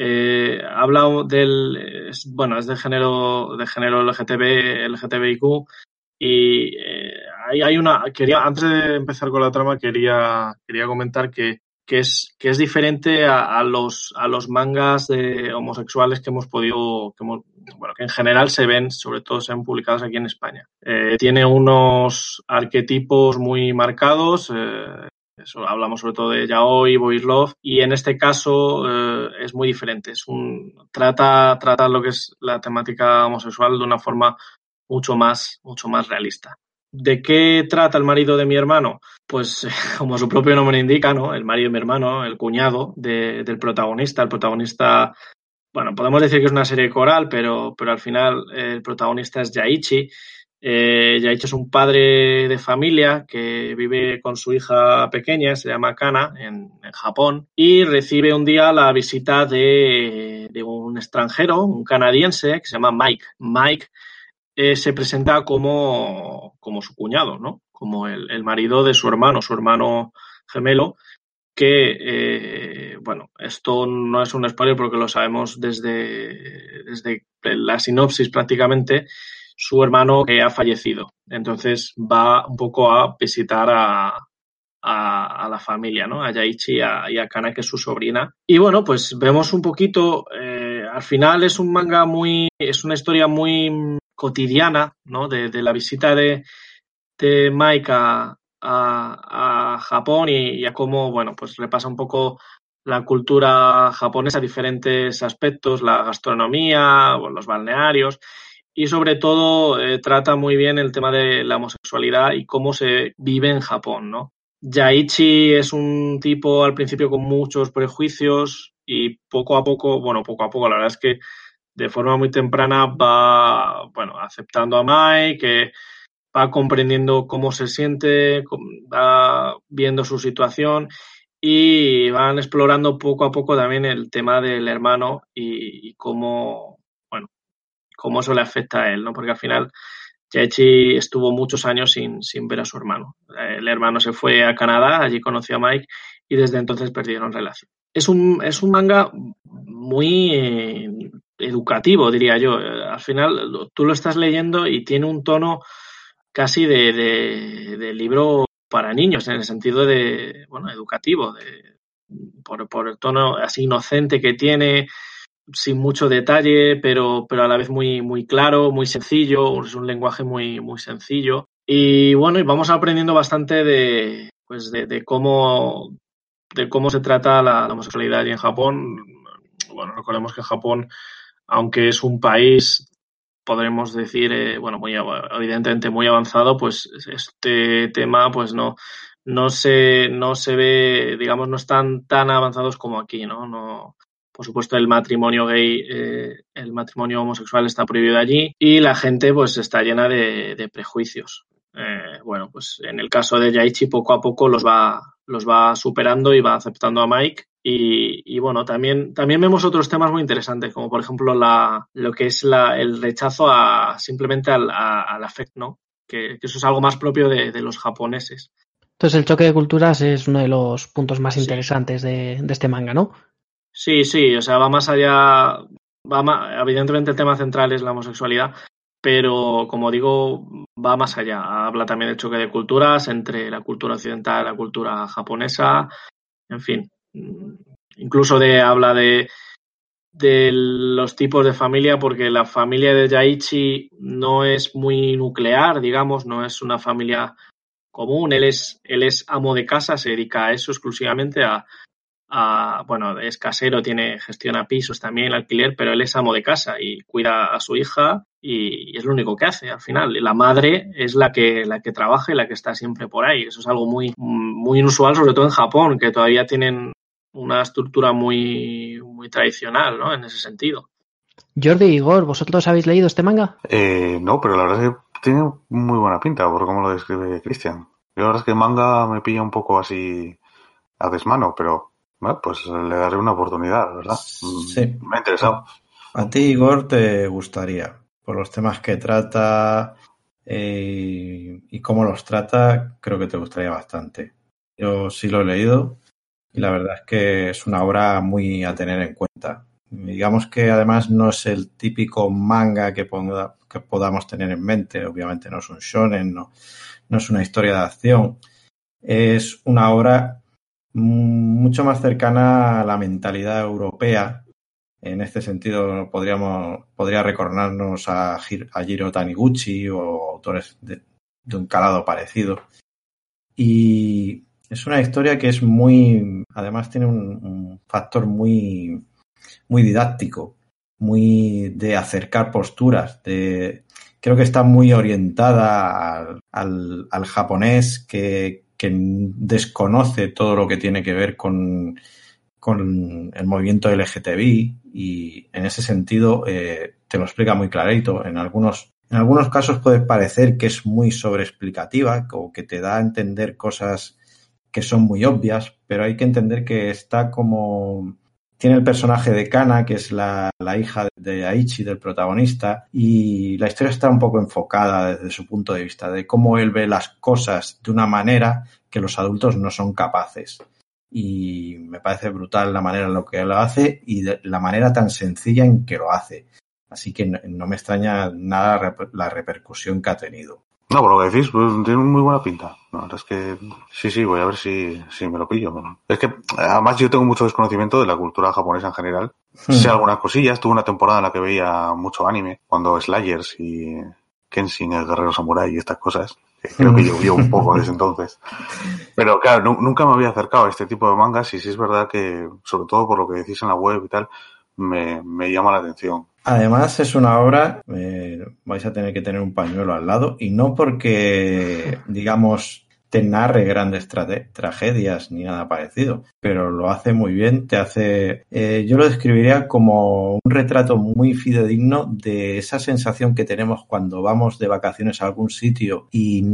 [SPEAKER 2] Eh, habla del, bueno, es de género, de género LGTB, LGTBIQ y eh, hay, una, quería, antes de empezar con la trama, quería, quería comentar que que es, que es diferente a, a, los, a los mangas de homosexuales que hemos podido, que hemos, bueno, que en general se ven, sobre todo se ven publicados aquí en España. Eh, tiene unos arquetipos muy marcados, eh, hablamos sobre todo de yaoi, boy love, y en este caso eh, es muy diferente. Es un, trata, trata lo que es la temática homosexual de una forma mucho más, mucho más realista. ¿De qué trata el marido de mi hermano? Pues como su propio nombre indica, ¿no? El marido de mi hermano, el cuñado de, del protagonista. El protagonista, bueno, podemos decir que es una serie coral, pero, pero al final el protagonista es Yaichi. Eh, Yaichi es un padre de familia que vive con su hija pequeña, se llama Kana, en, en Japón, y recibe un día la visita de, de un extranjero, un canadiense, que se llama Mike. Mike eh, se presenta como, como su cuñado, ¿no? Como el, el, marido de su hermano, su hermano gemelo, que, eh, bueno, esto no es un spoiler porque lo sabemos desde, desde la sinopsis prácticamente, su hermano que ha fallecido. Entonces va un poco a visitar a, a, la familia, ¿no? A Yaichi y a, y Kana, que es su sobrina. Y bueno, pues vemos un poquito, eh, al final es un manga muy, es una historia muy cotidiana, ¿no? De, la visita de, de Mike a, Japón y, a cómo, bueno, pues repasa un poco la cultura japonesa, diferentes aspectos, la gastronomía, los balnearios y sobre todo eh, trata muy bien el tema de la homosexualidad y cómo se vive en Japón, ¿no? Yaichi es un tipo al principio con muchos prejuicios y poco a poco, bueno, poco a poco, la verdad es que de forma muy temprana va, bueno, aceptando a Mike, que va comprendiendo cómo se siente, va viendo su situación y van explorando poco a poco también el tema del hermano y, cómo, bueno, cómo eso le afecta a él, ¿no? Porque al final Yaichi estuvo muchos años sin, sin ver a su hermano. El hermano se fue a Canadá, allí conoció a Mike y desde entonces perdieron relación. Es un, es un manga muy educativo, diría yo. Al final tú lo estás leyendo y tiene un tono casi de, de, libro para niños, en el sentido de, bueno, educativo, de, por, por, el tono así inocente que tiene, sin mucho detalle, pero, pero a la vez muy, muy claro, muy sencillo, es un lenguaje muy, muy sencillo. Y bueno, y vamos aprendiendo bastante de, pues de, cómo, de cómo se trata la, la homosexualidad allí en Japón. Bueno, recordemos que Japón aunque es un país, podremos decir, eh, bueno, muy evidentemente muy avanzado, pues este tema, pues no, no se, no se ve, digamos, no están tan avanzados como aquí, ¿no? no por supuesto, el matrimonio gay, eh, el matrimonio homosexual está prohibido allí y la gente, pues, está llena de, de prejuicios. Eh, bueno, pues en el caso de Yaichi, poco a poco los va, los va superando y va aceptando a Mike y, y, bueno, también, también vemos otros temas muy interesantes, como por ejemplo la, lo que es la, el rechazo a simplemente al, a, al afecto, ¿no? Que, que, eso es algo más propio de, de, los japoneses.
[SPEAKER 1] Entonces el choque de culturas es uno de los puntos más sí. interesantes de, de, este manga, ¿no?
[SPEAKER 2] Sí, sí, o sea, va más allá, va más, evidentemente el tema central es la homosexualidad, pero como digo, va más allá. Habla también del choque de culturas entre la cultura occidental y la cultura japonesa, en fin, incluso de habla de, de los tipos de familia, porque la familia de Yaichi no es muy nuclear, digamos, no es una familia común. Él es, él es amo de casa, se dedica a eso exclusivamente, a, bueno, es casero, tiene gestiona pisos también, alquiler, pero él es amo de casa y cuida a su hija y, y, es lo único que hace al final. La madre es la que, la que trabaja y la que está siempre por ahí. Eso es algo muy, muy inusual, sobre todo en Japón, que todavía tienen una estructura muy, muy tradicional, ¿no? En ese sentido.
[SPEAKER 1] Jordi Igor, ¿vosotros habéis leído este manga?
[SPEAKER 3] Eh, no, pero la verdad es que tiene muy buena pinta por cómo lo describe Cristian. La verdad es que el manga me pilla un poco así a desmano, pero bueno, pues le daré una oportunidad, ¿verdad?
[SPEAKER 4] Sí.
[SPEAKER 3] Me ha interesado.
[SPEAKER 4] A ti, Igor, te gustaría, por los temas que trata eh, y cómo los trata, creo que te gustaría bastante. Yo sí lo he leído y la verdad es que es una obra muy a tener en cuenta. Digamos que además no es el típico manga que, podamos tener en mente. Obviamente no es un shonen, no, es una historia de acción. Es una obra mucho más cercana a la mentalidad europea. En este sentido, podríamos, podría recordarnos a, a Jiro Taniguchi o autores de, un calado parecido. Y es una historia que es muy, además tiene un, factor muy, muy didáctico, muy de acercar posturas, de, creo que está muy orientada al, japonés que, que desconoce todo lo que tiene que ver con, con el movimiento LGTBI y en ese sentido eh, te lo explica muy clarito. En algunos, en algunos casos puede parecer que es muy sobreexplicativa o que te da a entender cosas que son muy obvias, pero hay que entender que está como tiene el personaje de Kana, que es la, hija de Aichi, del protagonista, y la historia está un poco enfocada desde su punto de vista, de cómo él ve las cosas de una manera que los adultos no son capaces. Y me parece brutal la manera en la que él lo hace y la manera tan sencilla en que lo hace. Así que no, me extraña nada la repercusión que ha tenido.
[SPEAKER 3] No, por lo que decís, pues, tiene muy buena pinta. La verdad es que sí, sí, voy a ver si, si me lo pillo. Es que además yo tengo mucho desconocimiento de la cultura japonesa en general. Hmm. Sé algunas cosillas. Tuve una temporada en la que veía mucho anime, cuando Slayers y Kenshin, el guerrero samurai y estas cosas. creo que llovió un poco desde entonces. Pero claro, nunca me había acercado a este tipo de mangas y sí es verdad que, sobre todo por lo que decís en la web y tal, me, me llama la atención.
[SPEAKER 4] Además es una obra, eh, vais a tener que tener un pañuelo al lado y no porque, digamos, te narre grandes tragedias ni nada parecido, pero lo hace muy bien, te hace, eh, yo lo describiría como un retrato muy fidedigno de esa sensación que tenemos cuando vamos de vacaciones a algún sitio y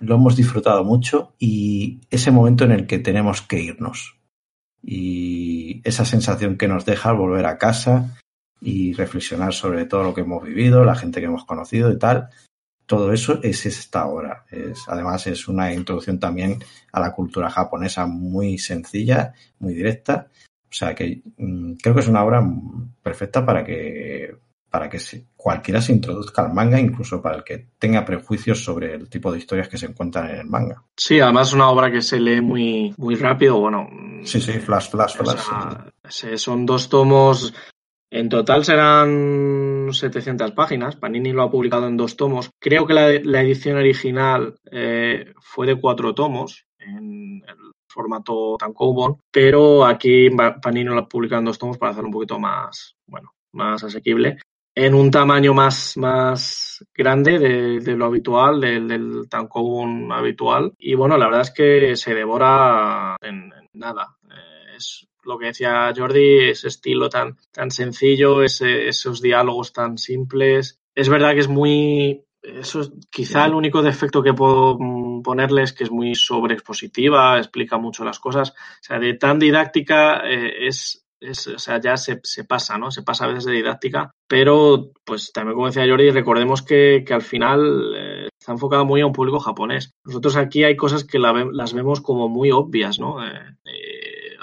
[SPEAKER 4] lo hemos disfrutado mucho y ese momento en el que tenemos que irnos. Y esa sensación que nos deja al volver a casa y reflexionar sobre todo lo que hemos vivido, la gente que hemos conocido y tal. Todo eso es esta obra. Es, además, es una introducción también a la cultura japonesa muy sencilla, muy directa. O sea que mm, creo que es una obra perfecta para que para que cualquiera se introduzca al manga, incluso para el que tenga prejuicios sobre el tipo de historias que se encuentran en el manga.
[SPEAKER 2] Sí, además es una obra que se lee muy, muy rápido, bueno.
[SPEAKER 4] Sí, sí, flash, flash, flash.
[SPEAKER 2] son dos tomos en total serán 700 páginas. Panini lo ha publicado en dos tomos. Creo que la, edición original eh, fue de cuatro tomos en el formato tankobon, pero aquí Panini lo ha publicado en dos tomos para hacerlo un poquito más, bueno, más asequible. En un tamaño más, más grande de, lo habitual, del, del tankobon habitual. Y bueno, la verdad es que se devora en, nada. Eh, es lo que decía Jordi, ese estilo tan, tan sencillo, esos diálogos tan simples. Es verdad que es muy. Eso quizá el único defecto que puedo mm, ponerle es que es muy sobreexpositiva, explica mucho las cosas. O sea, de tan didáctica eh, es, o sea, ya se, pasa, ¿no? Se pasa a veces de didáctica, pero pues también como decía Jordi, recordemos que, al final eh, está enfocado muy a un público japonés. Nosotros aquí hay cosas que las vemos como muy obvias, ¿no? Eh,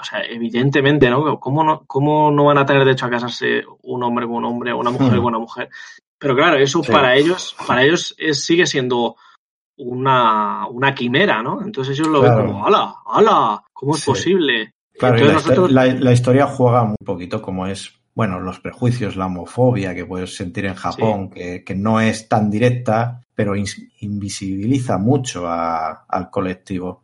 [SPEAKER 2] sea, evidentemente, ¿no? ¿Cómo, ¿no? ¿Cómo no van a tener derecho a casarse un hombre con un hombre o una mujer con una mujer? Pero claro, eso para ellos, para ellos es, sigue siendo una, una quimera, ¿no? Entonces ellos lo ven como, ¡hala! ¡hala! ¿Cómo es posible?
[SPEAKER 4] Claro, la, historia juega un poquito como es, bueno, los prejuicios, la homofobia que puedes sentir en Japón, que, que, no es tan directa, pero invisibiliza mucho al colectivo.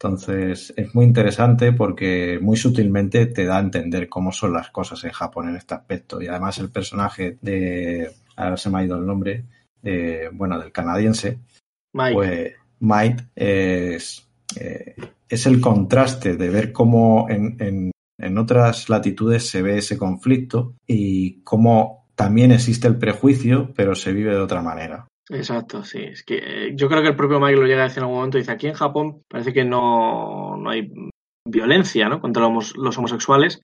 [SPEAKER 4] Entonces es muy interesante porque muy sutilmente te da a entender cómo son las cosas en Japón en este aspecto. Y además el personaje de, ahora se me ha ido el nombre, eh, bueno, del canadiense, Mike. pues Mike es, eh, es el contraste de ver cómo en, en, en otras latitudes se ve ese conflicto y cómo también existe el prejuicio, pero se vive de otra manera.
[SPEAKER 2] Exacto, sí. Es que eh, yo creo que el propio Mike lo llega a decir en algún momento. Dice, aquí en Japón parece que no, no hay violencia ¿no? contra los, homosexuales,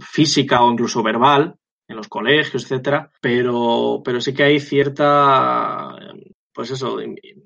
[SPEAKER 2] física o incluso verbal, en los colegios, etcétera, pero, pero sí que hay cierta pues eso,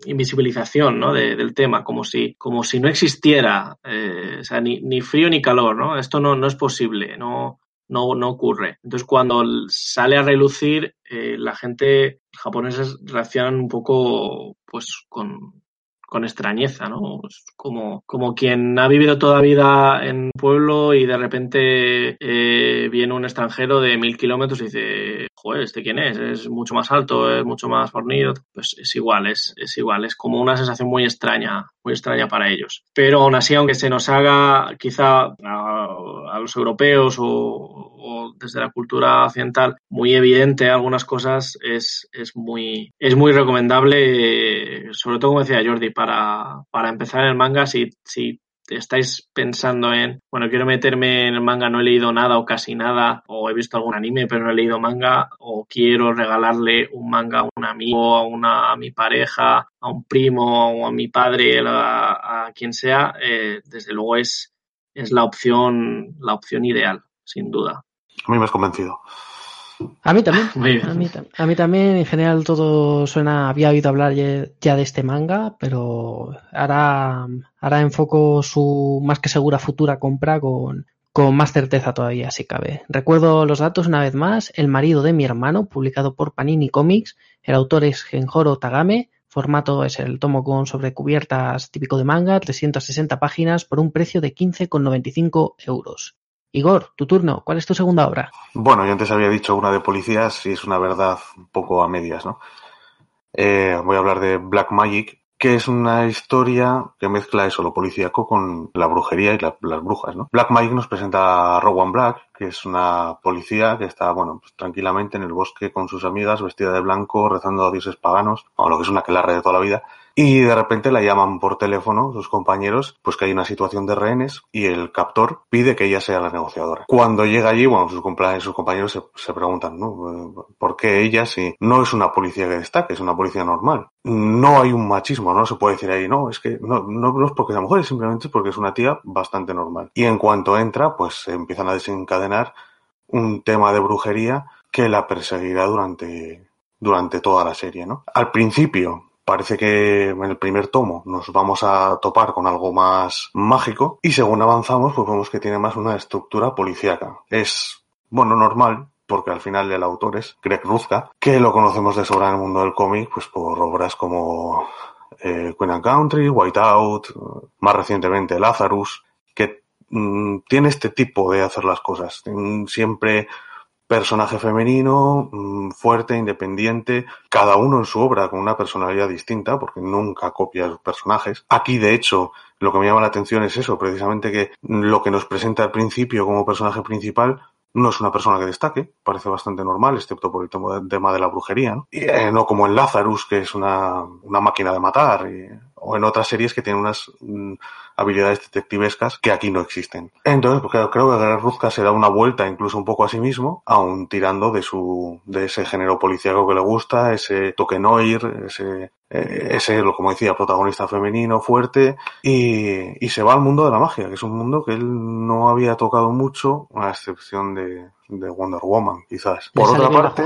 [SPEAKER 2] invisibilización ¿no? del tema, como si, como si no existiera, eh, o sea, ni, ni, frío ni calor, ¿no? Esto no, no es posible, no, no, no ocurre. Entonces, cuando sale a relucir, eh, la gente japonesa reaccionan un poco, pues, con, con extrañeza, ¿no? Como, como quien ha vivido toda vida en un pueblo y de repente eh, viene un extranjero de mil kilómetros y dice, joder, ¿este quién es? Es mucho más alto, es mucho más fornido. Pues es igual, es, es igual, es como una sensación muy extraña, muy extraña para ellos. Pero aún así, aunque se nos haga quizá a, los europeos o, o, desde la cultura occidental muy evidente algunas cosas, es, es, muy, es muy recomendable, sobre todo como decía Jordi, para, para empezar en el manga, si, si estáis pensando en, bueno, quiero meterme en el manga, no he leído nada o casi nada, o he visto algún anime pero no he leído manga, o quiero regalarle un manga a un amigo, a, una, a mi pareja, a un primo o a mi padre, a, quien sea, eh, desde luego es, es la opción, la opción ideal, sin duda.
[SPEAKER 3] A mí me has convencido.
[SPEAKER 1] A mí también. A mí, a mí, también, en general, todo suena. Había oído hablar ya de este manga, pero ahora, ahora enfoco su más que segura futura compra con, con más certeza todavía, si cabe. Recuerdo los datos una vez más. El marido de mi hermano, publicado por Panini Comics. El autor es Genjoro Tagame. Formato es el tomo con sobrecubiertas típico de manga, 360 páginas por un precio de 15,95 euros. Igor, tu turno. ¿Cuál es tu segunda obra?
[SPEAKER 3] Bueno, yo antes había dicho una de policías y es una verdad un poco a medias, ¿no? Eh, voy a hablar de Black Magic, que es una historia que mezcla eso, lo policíaco, con la brujería y la, las brujas, ¿no? Black Magic nos presenta a Rowan Black, que es una policía que está, bueno, pues, tranquilamente en el bosque con sus amigas, vestida de blanco, rezando a dioses paganos, o lo que es una aquelarre de toda la vida, y de repente la llaman por teléfono sus compañeros, pues que hay una situación de rehenes y el captor pide que ella sea la negociadora. Cuando llega allí, bueno, sus, sus compañeros se, preguntan, ¿no? ¿Por qué ella si no es una policía que destaque, es una policía normal? No hay un machismo, no se puede decir ahí, no, es que no, no, no es porque sea mujer, simplemente es porque es una tía bastante normal. Y en cuanto entra, pues empiezan a desencadenar un tema de brujería que la perseguirá durante, durante toda la serie, ¿no? Al principio, parece que en el primer tomo nos vamos a topar con algo más mágico y según avanzamos pues vemos que tiene más una estructura policíaca. Es, bueno, normal porque al final el autor es Greg Ruzka, que lo conocemos de sobra en el mundo del cómic pues por obras como eh, Queen and Country, Whiteout, más recientemente Lazarus, que mmm, tiene este tipo de hacer las cosas. Siempre personaje femenino, mm, fuerte, independiente, cada uno en su obra con una personalidad distinta, porque nunca copia a sus personajes. Aquí, de hecho, lo que me llama la atención es eso, precisamente que lo que nos presenta al principio como personaje principal no es una persona que destaque, parece bastante normal, excepto por el tema de la brujería, ¿no? Y, eh, no como en Lazarus, que es una, una máquina de matar, y, o en otras series que tienen unas mm, habilidades detectivescas que aquí no existen. Entonces, pues creo, creo que Ruzka se da una vuelta incluso un poco a sí mismo, aún tirando de su, de ese género policíaco que le gusta, ese toque noir, ese, eh, ese, como decía, protagonista femenino, fuerte, y, y se va al mundo de la magia, que es un mundo que él no había tocado mucho, a excepción de, de Wonder Woman, quizás.
[SPEAKER 1] Por otra parte.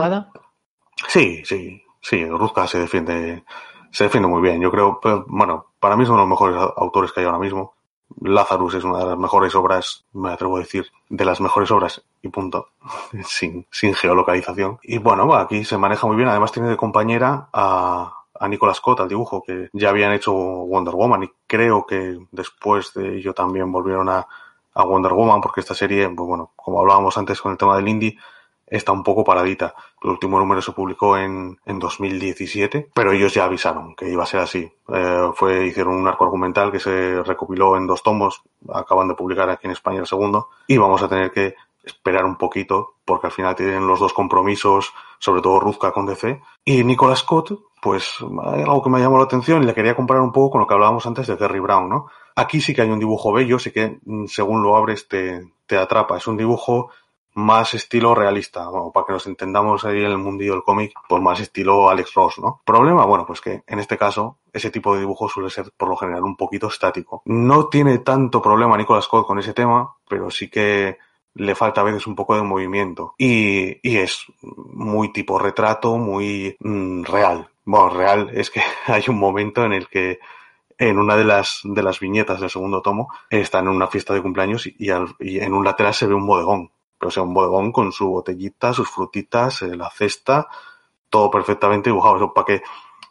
[SPEAKER 3] Sí, sí, sí, Ruzka se defiende se defiende muy bien. Yo creo, pero, bueno, para mí de los mejores autores que hay ahora mismo. Lazarus es una de las mejores obras, me atrevo a decir, de las mejores obras y punto, sin, sin geolocalización. Y bueno, aquí se maneja muy bien. Además tiene de compañera a, a Nicolas Scott al dibujo, que ya habían hecho Wonder Woman y creo que después de ello también volvieron a, a Wonder Woman, porque esta serie, pues bueno, como hablábamos antes con el tema del indie, está un poco paradita. El último número se publicó en, en 2017, pero ellos ya avisaron que iba a ser así. Eh, fue, hicieron un arco argumental que se recopiló en dos tomos, acaban de publicar aquí en España el segundo, y vamos a tener que esperar un poquito, porque al final tienen los dos compromisos, sobre todo Ruzka con DC. Y Nicolas Scott, pues hay algo que me llamó la atención y le quería comparar un poco con lo que hablábamos antes de Gary Brown, ¿no? Aquí sí que hay un dibujo bello, sí que según lo abres te, te atrapa. Es un dibujo más estilo realista, bueno, para que nos entendamos ahí en el mundillo del cómic, pues más estilo Alex Ross, ¿no? Problema, bueno, pues que en este caso ese tipo de dibujo suele ser por lo general un poquito estático. No tiene tanto problema Nicolas Scott con ese tema, pero sí que le falta a veces un poco de movimiento. Y, y es muy tipo retrato, muy mmm, real. Bueno, real es que hay un momento en el que en una de las, de las viñetas del segundo tomo están en una fiesta de cumpleaños y, al, y en un lateral se ve un bodegón pero sea un bodegón con su botellita, sus frutitas, eh, la cesta, todo perfectamente dibujado. Eso para que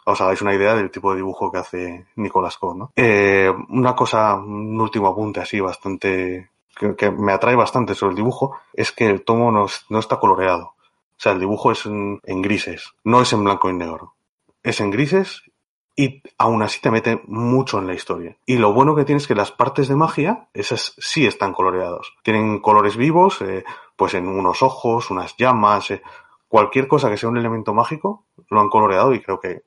[SPEAKER 3] os hagáis una idea del tipo de dibujo que hace Nicolas Scott, ¿no? Eh, una cosa, un último apunte así bastante, que, me atrae bastante sobre el dibujo, es que el tomo no, no está coloreado. O sea, el dibujo es en, grises, no es en blanco y negro. Es en grises y aún así te mete mucho en la historia. Y lo bueno que tiene es que las partes de magia, esas sí están coloreados. Tienen colores vivos, eh, pues en unos ojos, unas llamas, eh, cualquier cosa que sea un elemento mágico, lo han coloreado y creo que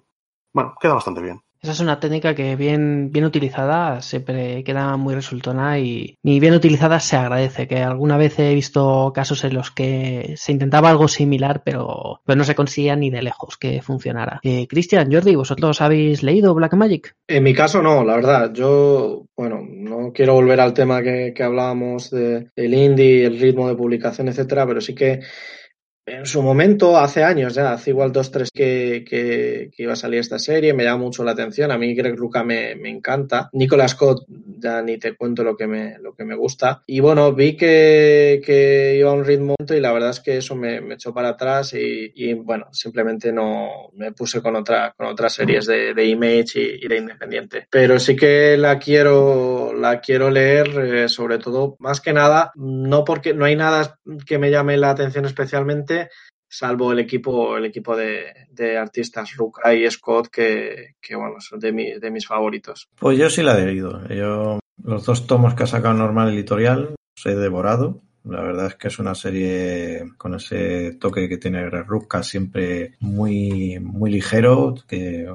[SPEAKER 3] bueno, queda bastante bien.
[SPEAKER 1] Esa es una técnica que bien, bien utilizada siempre queda muy resultona y, ni bien utilizada se agradece. Que alguna vez he visto casos en los que se intentaba algo similar, pero, pero no se conseguía ni de lejos que funcionara. Eh, Cristian, Jordi, ¿vosotros habéis leído Black Magic?
[SPEAKER 2] En mi caso no, la verdad. Yo, bueno, no quiero volver al tema que, que hablábamos de, del indie, el ritmo de publicación, etcétera, pero sí que en su momento, hace años ya, hace igual dos, tres que, que, iba a salir esta serie, me llama mucho la atención. A mí Greg Luca me, me, encanta. Nicolas Scott, ya ni te cuento lo que me, lo que me gusta. Y bueno, vi que, que iba a un ritmo y la verdad es que eso me, me echó para atrás y, y, bueno, simplemente no me puse con, otra, con otras series de, de Image y, y, de Independiente. Pero sí que la quiero, la quiero leer, eh, sobre todo, más que nada, no porque no hay nada que me llame la atención especialmente salvo el equipo, el equipo de, artistas Ruka y Scott, que, bueno, son de, de mis favoritos.
[SPEAKER 4] Pues yo sí la he leído. Yo, los dos tomos que ha sacado Normal Editorial, los he devorado. La verdad es que es una serie con ese toque que tiene Ruka siempre muy, muy ligero, que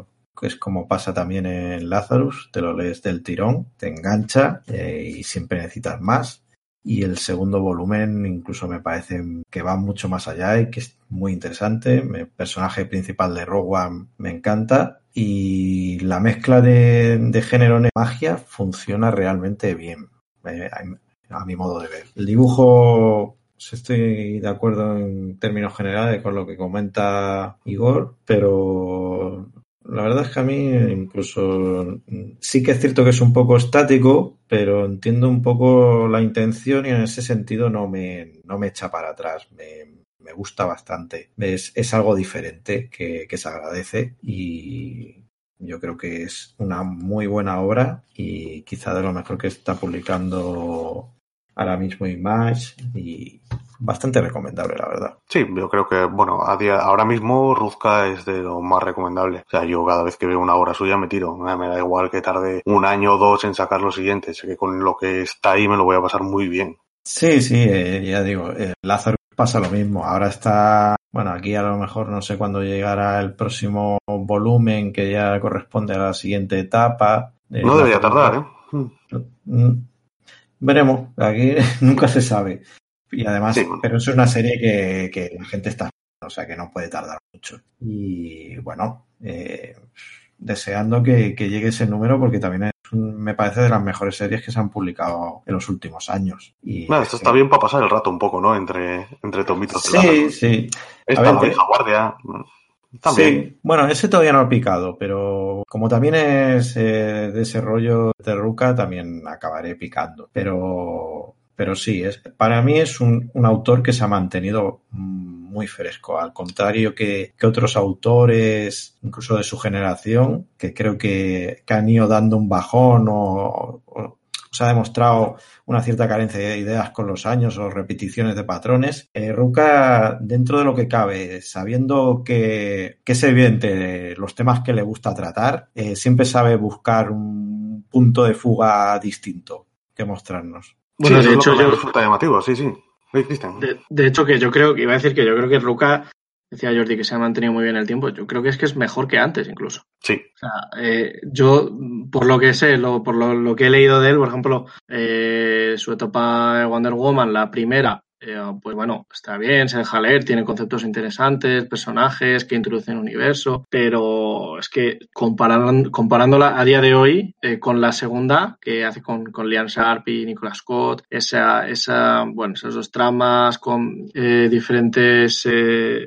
[SPEAKER 4] es como pasa también en Lazarus, te lo lees del tirón, te engancha eh, y siempre necesitas más y el segundo volumen incluso me parece que va mucho más allá y que es muy interesante. El personaje principal de Rogue me encanta y la mezcla de, género y magia funciona realmente bien, eh, a mi modo de ver. El dibujo estoy de acuerdo en términos generales con lo que comenta Igor, pero la verdad es que a mí incluso sí que es cierto que es un poco estático, pero entiendo un poco la intención y en ese sentido no me, no me echa para atrás. Me, me gusta bastante. Es, es algo diferente que, que se agradece y yo creo que es una muy buena obra y quizá de lo mejor que está publicando ahora mismo Image y bastante recomendable, la verdad.
[SPEAKER 3] Sí, yo creo que, bueno, a día, ahora mismo Ruzka es de lo más recomendable. O sea, yo cada vez que veo una obra suya me tiro. Me da igual que tarde un año o dos en sacar lo siguiente. Sé que con lo que está ahí me lo voy a pasar muy bien.
[SPEAKER 4] Sí, sí, eh, ya digo, eh, Lázaro pasa lo mismo. Ahora está, bueno, aquí a lo mejor no sé cuándo llegará el próximo volumen que ya corresponde a la siguiente etapa.
[SPEAKER 3] no debería tardar, ¿eh?
[SPEAKER 4] Veremos, aquí nunca se sabe. Y además, pero eso es una serie que, que, la gente está, o sea que no puede tardar mucho. Y bueno, eh, deseando que, que, llegue ese número porque también es me parece de las mejores series que se han publicado en los últimos años. Y
[SPEAKER 3] esto está bien para pasar el rato un poco, ¿no? Entre, entre tomitos.
[SPEAKER 4] Sí, sí.
[SPEAKER 3] Esta ver, guardia.
[SPEAKER 4] Sí, bueno, ese todavía no ha picado, pero como también es eh, de ese rollo de Ruca, también acabaré picando. Pero pero sí, es, para mí es un, un, autor que se ha mantenido muy fresco, al contrario que, que, otros autores, incluso de su generación, que creo que, han ido dando un bajón o, se ha demostrado una cierta carencia de ideas con los años o repeticiones de patrones. Eh, Ruca, dentro de lo que cabe, sabiendo que, que es evidente los temas que le gusta tratar, eh, siempre sabe buscar un punto de fuga distinto que mostrarnos.
[SPEAKER 3] Bueno, de hecho, yo. Resulta llamativo, sí, sí.
[SPEAKER 2] De, de, hecho, que yo creo que iba a decir que yo creo que Ruka, decía Jordi que se ha mantenido muy bien el tiempo, yo creo que es que es mejor que antes incluso.
[SPEAKER 3] Sí.
[SPEAKER 2] O sea, eh, yo, por lo que sé, lo, por lo, lo, que he leído de él, por ejemplo, eh, su etapa de Wonder Woman, la primera, eh, pues bueno, está bien, se deja leer, tiene conceptos interesantes, personajes que introducen universo, pero es que comparan, comparándola a día de hoy eh, con la segunda que hace con, con Liam Sharp y Nicolas Scott, esa, esa, bueno, esas dos tramas con eh, diferentes,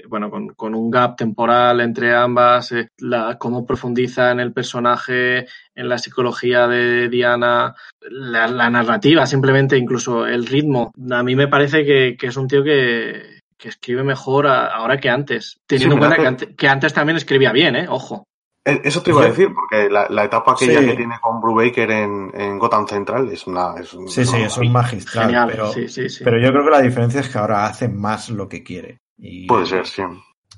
[SPEAKER 2] bueno, con, con, un gap temporal entre ambas, la, cómo profundiza en el personaje, en la psicología de Diana, la, la narrativa, simplemente incluso el ritmo. A mí me parece que, que es un tío que, que escribe mejor a- ahora que antes. Teniendo
[SPEAKER 3] Sí,
[SPEAKER 2] en cuenta que,
[SPEAKER 3] hace-
[SPEAKER 2] ante- que antes también escribía bien, ¿eh? Ojo.
[SPEAKER 3] Eh, Eso te iba a decir, porque la, la etapa aquella
[SPEAKER 4] Sí.
[SPEAKER 3] que tiene con Brubaker en, en Gotham Central es una. Es un-
[SPEAKER 4] Sí, sí, es un magistral.
[SPEAKER 2] Genial,
[SPEAKER 4] pero,
[SPEAKER 2] sí, sí, sí.
[SPEAKER 4] pero yo creo que la diferencia es que ahora hace más lo que quiere. Y,
[SPEAKER 3] Puede ser, sí.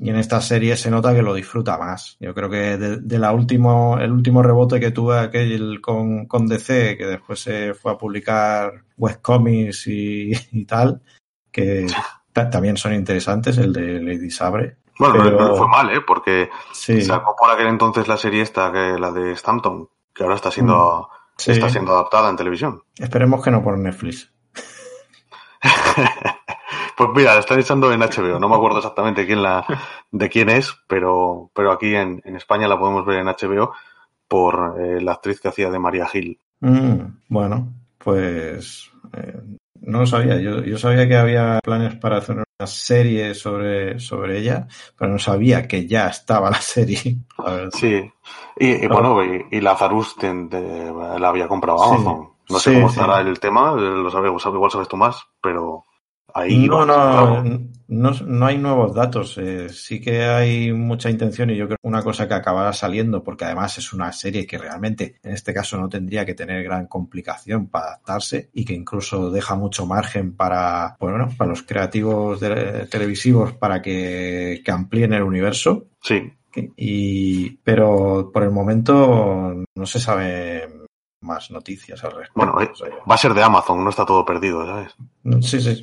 [SPEAKER 4] Y en esta serie se nota que lo disfruta más. Yo creo que de, de la último, el último rebote que tuve aquel con, con DC, que después se fue a publicar webcomics y, y tal, que ta- también son interesantes, el de Lady Sabre.
[SPEAKER 3] Bueno, no-
[SPEAKER 4] Pero-
[SPEAKER 3] no fue mal, ¿eh? Porque
[SPEAKER 4] Sí,
[SPEAKER 3] sacó por aquel entonces la serie esta, que la de Stanton, que ahora está siendo,
[SPEAKER 4] sí.
[SPEAKER 3] está siendo adaptada en televisión.
[SPEAKER 4] Esperemos que no por Netflix.
[SPEAKER 3] Pues mira, la están echando en HBO. No me acuerdo exactamente quién la, de quién es, pero, pero aquí en, en España la podemos ver en HBO por eh, la actriz que hacía de María Gil.
[SPEAKER 4] Mm, bueno, pues eh, no lo sabía. Yo, yo sabía que había planes para hacer una serie sobre, sobre ella, pero no sabía que ya estaba la serie. la.
[SPEAKER 3] Sí. Y, y bueno, y, y Lazarus la había comprado
[SPEAKER 4] Sí.
[SPEAKER 3] Amazon. No sé
[SPEAKER 4] Sí,
[SPEAKER 3] cómo
[SPEAKER 4] sí.
[SPEAKER 3] estará el tema, lo sabes, igual sabes tú más, pero ahí
[SPEAKER 4] No, no, no, no hay nuevos datos. eh, sí que hay mucha intención y yo creo que una cosa que acabará saliendo, porque además es una serie que realmente en este caso no tendría que tener gran complicación para adaptarse y que incluso deja mucho margen para, pues bueno, para los creativos de- televisivos para que, que amplíen el universo.
[SPEAKER 3] Sí,
[SPEAKER 4] Y, pero por el momento no se sabe más noticias al respecto.
[SPEAKER 3] Bueno, eh, va a ser de Amazon, no está todo perdido, ¿sabes?
[SPEAKER 4] sí, sí.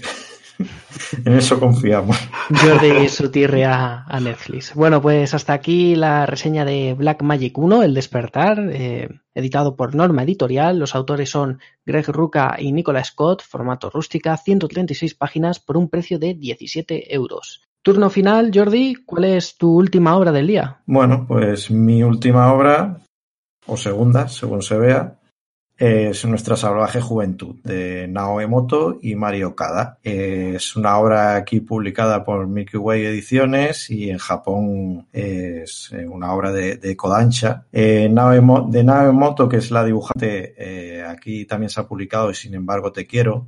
[SPEAKER 4] en eso confiamos.
[SPEAKER 1] Jordi a, a Netflix. Bueno, pues hasta aquí la reseña de Black Magic 1, El Despertar, eh, editado por Norma Editorial. Los autores son Greg Ruca y Nicola Scott, formato rústica, 136 páginas por un precio de 17 euros. Turno final, Jordi, ¿cuál es tu última obra del día?
[SPEAKER 4] Bueno, pues mi última obra, o segunda, según se vea, es Nuestra salvaje juventud, de Nao Emoto y Mario Okada. Es una obra aquí publicada por Milky Way Ediciones y en Japón es eh, una obra de, de Kodansha. Eh, de Nao Emoto, que es la dibujante, eh, aquí también se ha publicado y sin embargo te quiero,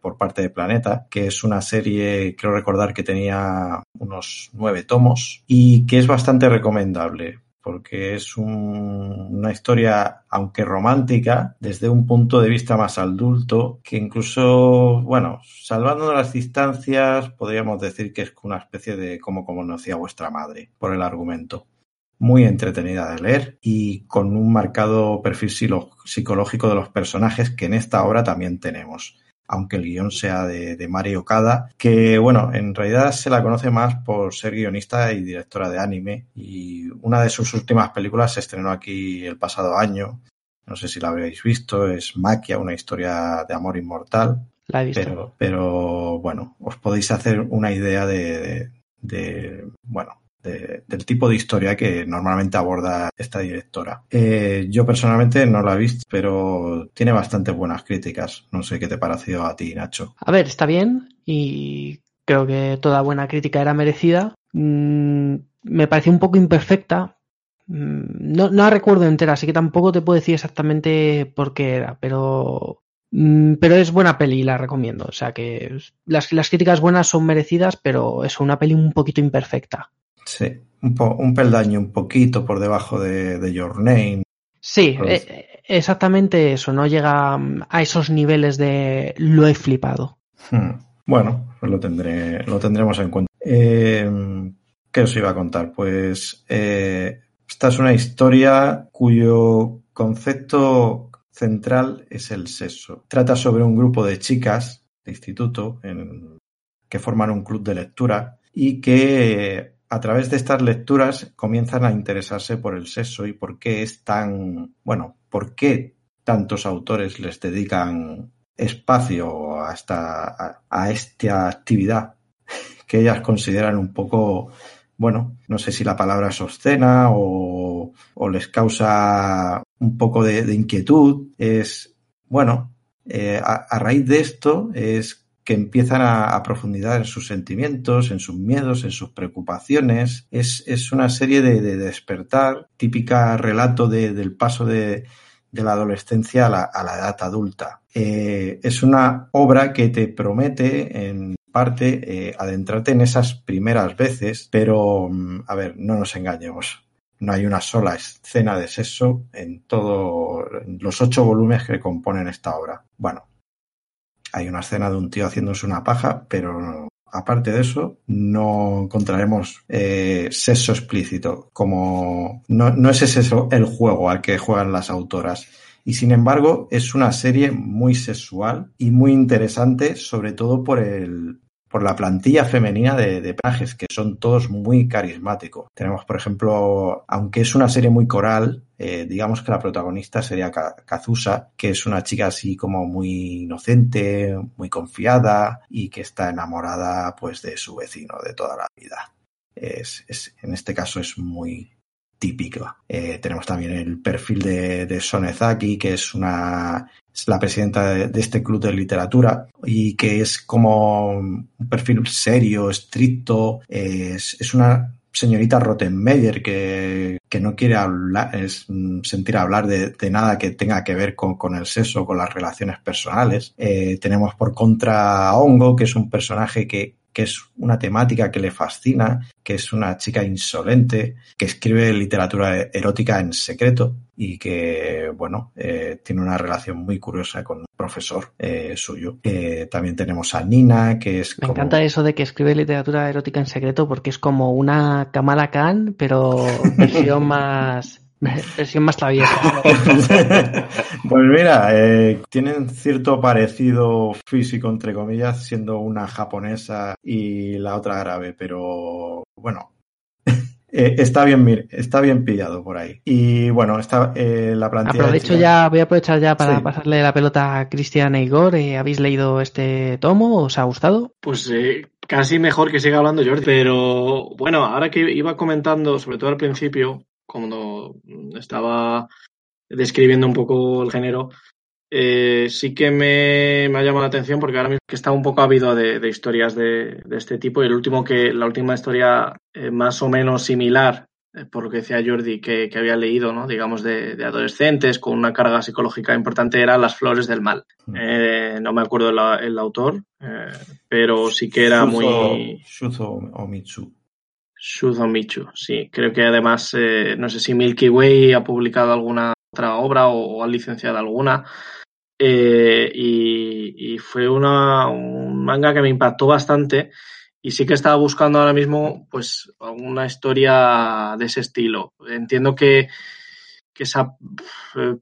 [SPEAKER 4] por parte de Planeta, que es una serie, creo recordar que tenía unos nueve tomos y que es bastante recomendable porque es un- una historia, aunque romántica, desde un punto de vista más adulto, que incluso, bueno, salvando las distancias, podríamos decir que es una especie de cómo conocía vuestra madre, por el argumento. Muy entretenida de leer y con un marcado perfil psicológico de los personajes que en esta obra también tenemos aunque el guion sea de, de Mari Okada, que bueno, en realidad se la conoce más por ser guionista y directora de anime, y una de sus últimas películas se estrenó aquí el pasado año, no sé si la habéis visto, es Maquia, una historia de amor inmortal,
[SPEAKER 1] La he visto.
[SPEAKER 4] pero, pero bueno, os podéis hacer una idea de, de- de, bueno, de- del tipo de historia que normalmente aborda esta directora. Eh, yo personalmente no la he visto, pero tiene bastante buenas críticas. No sé qué te pareció a ti, Nacho.
[SPEAKER 1] A ver, está bien y creo que toda buena crítica era merecida. Mm, me pareció un poco imperfecta. Mm, No, la recuerdo entera, así que tampoco te puedo decir exactamente por qué era, pero, mm, es buena peli y la recomiendo. O sea que las, las críticas buenas son merecidas, pero es una peli un poquito imperfecta.
[SPEAKER 4] Sí, un, po- un peldaño un poquito por debajo de, de Your Name.
[SPEAKER 1] Sí,
[SPEAKER 4] Pues-
[SPEAKER 1] eh, exactamente eso, no llega mm, a esos niveles de lo he flipado.
[SPEAKER 4] Hmm. Bueno, pues lo tendré, lo tendremos en cuenta. Eh, ¿Qué os iba a contar? Pues eh, esta es una historia cuyo concepto central es el sexo. Trata sobre un grupo de chicas de instituto en- que forman un club de lectura y que a través de estas lecturas comienzan a interesarse por el sexo y por qué es tan, bueno, por qué tantos autores les dedican espacio a esta, a, esta actividad que ellas consideran un poco, bueno, no sé si la palabra es obscena o, o les causa un poco de, inquietud. Es, bueno, eh, a raíz de esto es que empiezan a, profundizar en sus sentimientos, en sus miedos, en sus preocupaciones. Es, es una serie de, de despertar, típica relato de- del paso de, de la adolescencia a la, a la edad adulta. Eh, es una obra que te promete en parte eh, adentrarte en esas primeras veces, pero mm, a ver, no nos engañemos. No hay una sola escena de sexo en todos los ocho volúmenes que componen esta obra. Bueno, hay una escena de un tío haciéndose una paja, pero aparte de eso, no encontraremos eh, sexo explícito, como no, no es ese el juego al que juegan las autoras. Y sin embargo, es una serie muy sexual y muy interesante, sobre todo por el, por la plantilla femenina de, de que son todos muy carismáticos. Tenemos, por ejemplo, aunque es una serie muy coral, eh, digamos que la protagonista sería Kazusa, que es una chica así como muy inocente, muy confiada y que está enamorada pues de su vecino de toda la vida. Es, es en este caso es muy, típica. Eh, tenemos también el perfil de, Sonezaki, que es una la presidenta de, este club de literatura y que es como un perfil serio, estricto, es, una señorita Rottenmeier que, que, no quiere hablar, es, sentir hablar de, de, nada que tenga que ver con, con el sexo, con las relaciones personales. Eh, tenemos por contra a Hongo, que es un personaje que, que es una temática que le fascina, que es una chica insolente, que escribe literatura erótica en secreto y que, bueno, eh, tiene una relación muy curiosa con un profesor eh, suyo. Eh, también tenemos a Nina, que es...
[SPEAKER 1] Me como... encanta eso de que escribe literatura erótica en secreto porque es como una Kamala Khan, pero versión más Versión más traviesa.
[SPEAKER 4] pues mira, eh, tienen cierto parecido físico, entre comillas, siendo una japonesa y la otra árabe, pero bueno. eh, está bien está bien pillado por ahí y bueno está eh, la plantilla
[SPEAKER 1] aprovecho ya voy a aprovechar ya para sí. pasarle la pelota a Cristian e Igor eh, habéis leído este tomo os ha gustado
[SPEAKER 2] pues eh, casi mejor que siga hablando Jordi pero bueno ahora que iba comentando sobre todo al principio cuando estaba describiendo un poco el género, eh, sí que me, me, ha llamado la atención porque ahora mismo que está un poco ávido de, de historias de, de, este tipo y el último que la última historia eh, más o menos similar eh, por lo que decía Jordi que, que había leído no digamos de, de, adolescentes con una carga psicológica importante era las flores del mal. Mm. no me acuerdo la, el autor pero sí que era
[SPEAKER 4] Shuzo,
[SPEAKER 2] muy
[SPEAKER 4] Shuzo Omitsu
[SPEAKER 2] Shuzo Michu, sí. Creo que además, eh, no sé si Milky Way ha publicado alguna otra obra o, ha licenciado alguna. Eh, y, fue una, un manga que me impactó bastante. Y sí que estaba buscando ahora mismo, pues, una historia de ese estilo. Entiendo que, que esa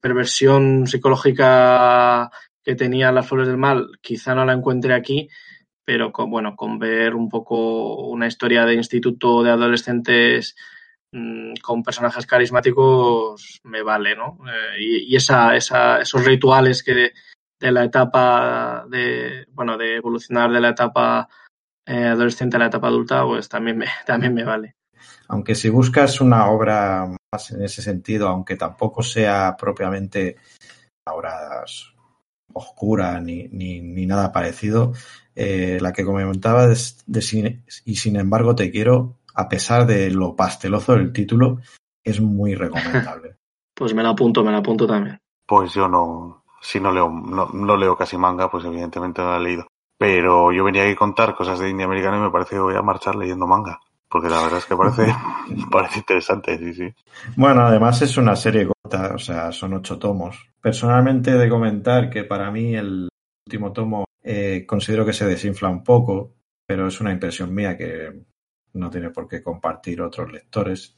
[SPEAKER 2] perversión psicológica que tenía las flores del mal quizá no la encuentre aquí, pero con, bueno, con ver un poco una historia de instituto de adolescentes mmm, con personajes carismáticos me vale, ¿no? Eh, y, esa, esos rituales que de, de, la etapa de, bueno, de evolucionar de la etapa eh, adolescente a la etapa adulta, pues también me, también me vale.
[SPEAKER 4] Aunque si buscas una obra más en ese sentido, aunque tampoco sea propiamente obras oscura ni, ni, ni nada parecido, eh, la que comentaba de, de cine, y sin embargo te quiero, a pesar de lo pasteloso del título, es muy recomendable.
[SPEAKER 2] pues me la apunto, me la apunto también.
[SPEAKER 3] Pues yo no, si no leo, no, no leo casi manga, pues evidentemente no la he leído. Pero yo venía aquí a contar cosas de India americana y me parece que voy a marchar leyendo manga. Porque la verdad es que parece, parece interesante, sí, sí.
[SPEAKER 4] Bueno, además es una serie corta, o sea, son ocho tomos. Personalmente he de comentar que para mí el último tomo eh, considero que se desinfla un poco, pero es una impresión mía que no tiene por qué compartir otros lectores,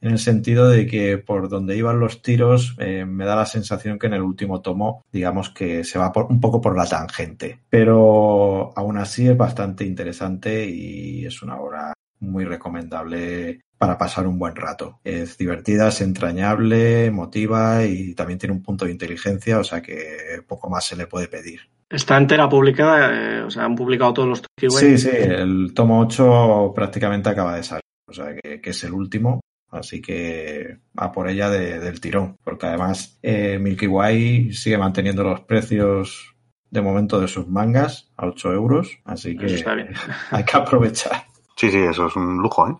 [SPEAKER 4] en el sentido de que por donde iban los tiros eh, me da la sensación que en el último tomo, digamos que se va por, un poco por la tangente, pero aún así es bastante interesante y es una obra muy recomendable para pasar un buen rato. Es divertida, es entrañable, emotiva y también tiene un punto de inteligencia, o sea que poco más se le puede pedir.
[SPEAKER 2] Está entera publicada, eh, o sea, han publicado todos los
[SPEAKER 4] Sí, sí, el tomo 8 prácticamente acaba de salir, o sea que, que es el último. Así que a por ella de, del tirón, porque además eh, Milky Way sigue manteniendo los precios de momento de sus mangas a 8 euros, así que hay que aprovechar.
[SPEAKER 3] Sí, sí, eso es un lujo, ¿eh?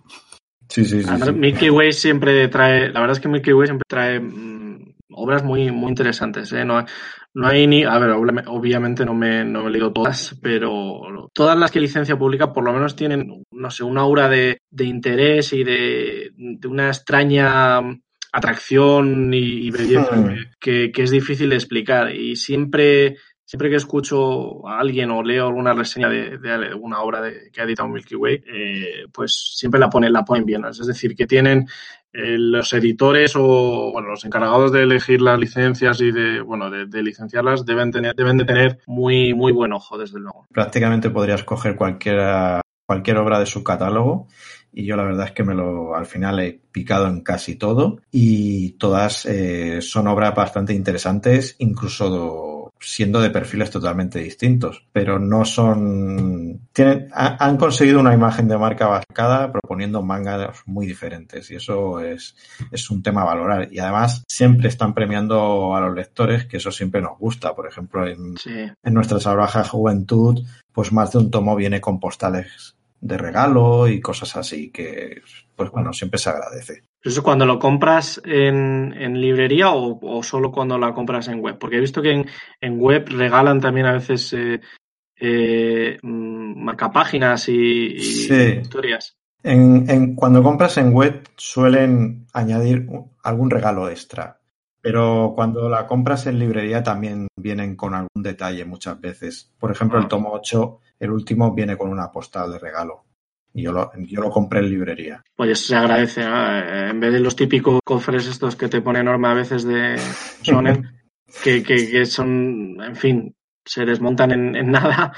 [SPEAKER 4] Sí, sí, sí,
[SPEAKER 2] Además,
[SPEAKER 4] sí.
[SPEAKER 2] Milky Way siempre trae, la verdad es que Milky Way siempre trae mmm, obras muy, muy interesantes. ¿eh? No, no hay ni, a ver, obviamente no me, no me he leído todas, pero todas las que licencia pública por lo menos tienen, no sé, una aura de, de interés y de, de, una extraña atracción y, belleza hmm. que, que, es difícil de explicar. Y siempre siempre que escucho a alguien o leo alguna reseña de, de alguna obra de, que ha editado Milky Way, eh, pues siempre la ponen, la ponen bien. Es decir, que tienen eh, los editores o bueno, los encargados de elegir las licencias y de bueno de, licenciarlas deben tener deben de tener muy muy buen ojo desde luego.
[SPEAKER 4] Prácticamente podrías coger cualquier cualquier obra de su catálogo y yo la verdad es que me lo al final he picado en casi todo y todas eh, son obras bastante interesantes, incluso siendo de perfiles totalmente distintos, pero no son, tienen, han conseguido una imagen de marca bascada proponiendo mangas muy diferentes y eso es, es un tema a valorar. Y además siempre están premiando a los lectores que eso siempre nos gusta, por ejemplo en, en nuestra salvaje juventud pues más de un tomo viene con postales de regalo y cosas así que pues bueno siempre se agradece
[SPEAKER 2] ¿Eso cuando lo compras en, en librería o, o, solo cuando la compras en web? Porque he visto que en, en web regalan también a veces eh, eh, mm, marcapáginas y, y sí. historias.
[SPEAKER 4] En, en, cuando compras en web suelen añadir algún regalo extra, pero cuando la compras en librería también vienen con algún detalle muchas veces. Por ejemplo, el ah. tomo 8, el último, viene con una postal de regalo. Y yo lo, yo lo compré en librería.
[SPEAKER 2] Pues eso se agradece, En vez de los típicos cofres estos que te pone enorme a veces de Sonen, que, que, que, son, en fin, se desmontan en, en nada.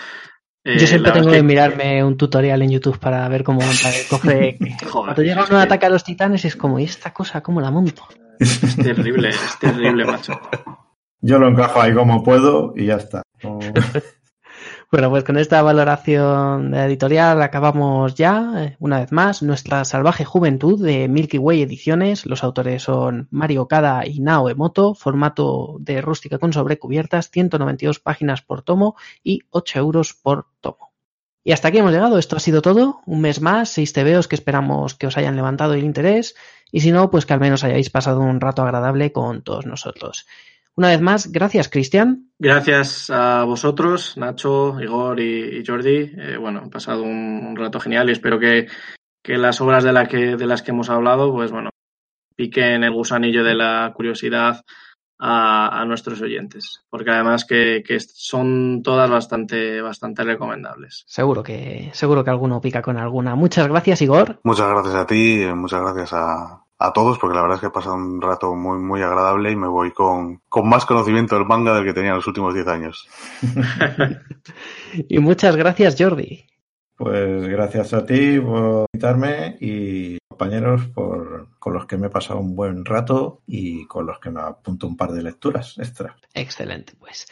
[SPEAKER 1] Eh, yo siempre tengo que... que... mirarme un tutorial en YouTube para ver cómo montar el cofre. Joder, Cuando llega uno que... ataque a los titanes es como, ¿y esta cosa cómo la monto?
[SPEAKER 2] Es terrible, es terrible, macho.
[SPEAKER 4] Yo lo encajo ahí como puedo y ya está.
[SPEAKER 1] Bueno, pues con esta valoración editorial acabamos ya, una vez más, nuestra salvaje juventud de Milky Way Ediciones. Los autores son Mario Kada y Nao Emoto, formato de rústica con sobrecubiertas, 192 páginas por tomo y 8 euros por tomo. Y hasta aquí hemos llegado, esto ha sido todo, un mes más, seis tebeos que esperamos que os hayan levantado el interés y si no, pues que al menos hayáis pasado un rato agradable con todos nosotros. Una vez más, gracias, Cristian.
[SPEAKER 2] Gracias a vosotros, Nacho, Igor y, y Jordi. Eh, bueno, he pasado un, un, rato genial y espero que, que las obras de, la que, de las que hemos hablado, pues bueno, piquen el gusanillo de la curiosidad a, a nuestros oyentes, porque además que, que, son todas bastante, bastante recomendables.
[SPEAKER 1] Seguro que, seguro que alguno pica con alguna. Muchas gracias, Igor.
[SPEAKER 3] Muchas gracias a ti, muchas gracias a, a todos, porque la verdad es que he pasado un rato muy, muy agradable y me voy con, con más conocimiento del manga del que tenía en los últimos 10 años.
[SPEAKER 1] y muchas gracias, Jordi.
[SPEAKER 4] Pues gracias a ti por invitarme y compañeros por, con los que me he pasado un buen rato y con los que me apunto un par de lecturas extra.
[SPEAKER 1] Excelente, pues.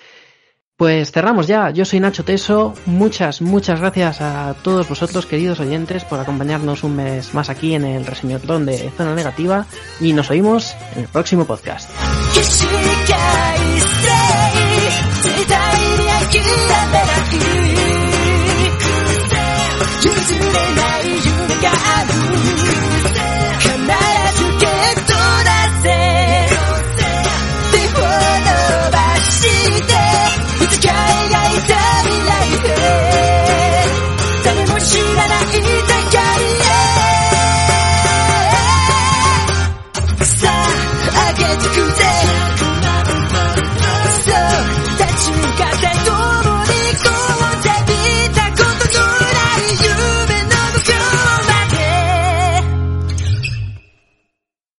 [SPEAKER 1] Pues cerramos ya. Yo soy Nacho Teso. Muchas, muchas gracias a todos vosotros, queridos oyentes, por acompañarnos un mes más aquí en el reseñotón de Zona Negativa. Y nos oímos en el próximo podcast.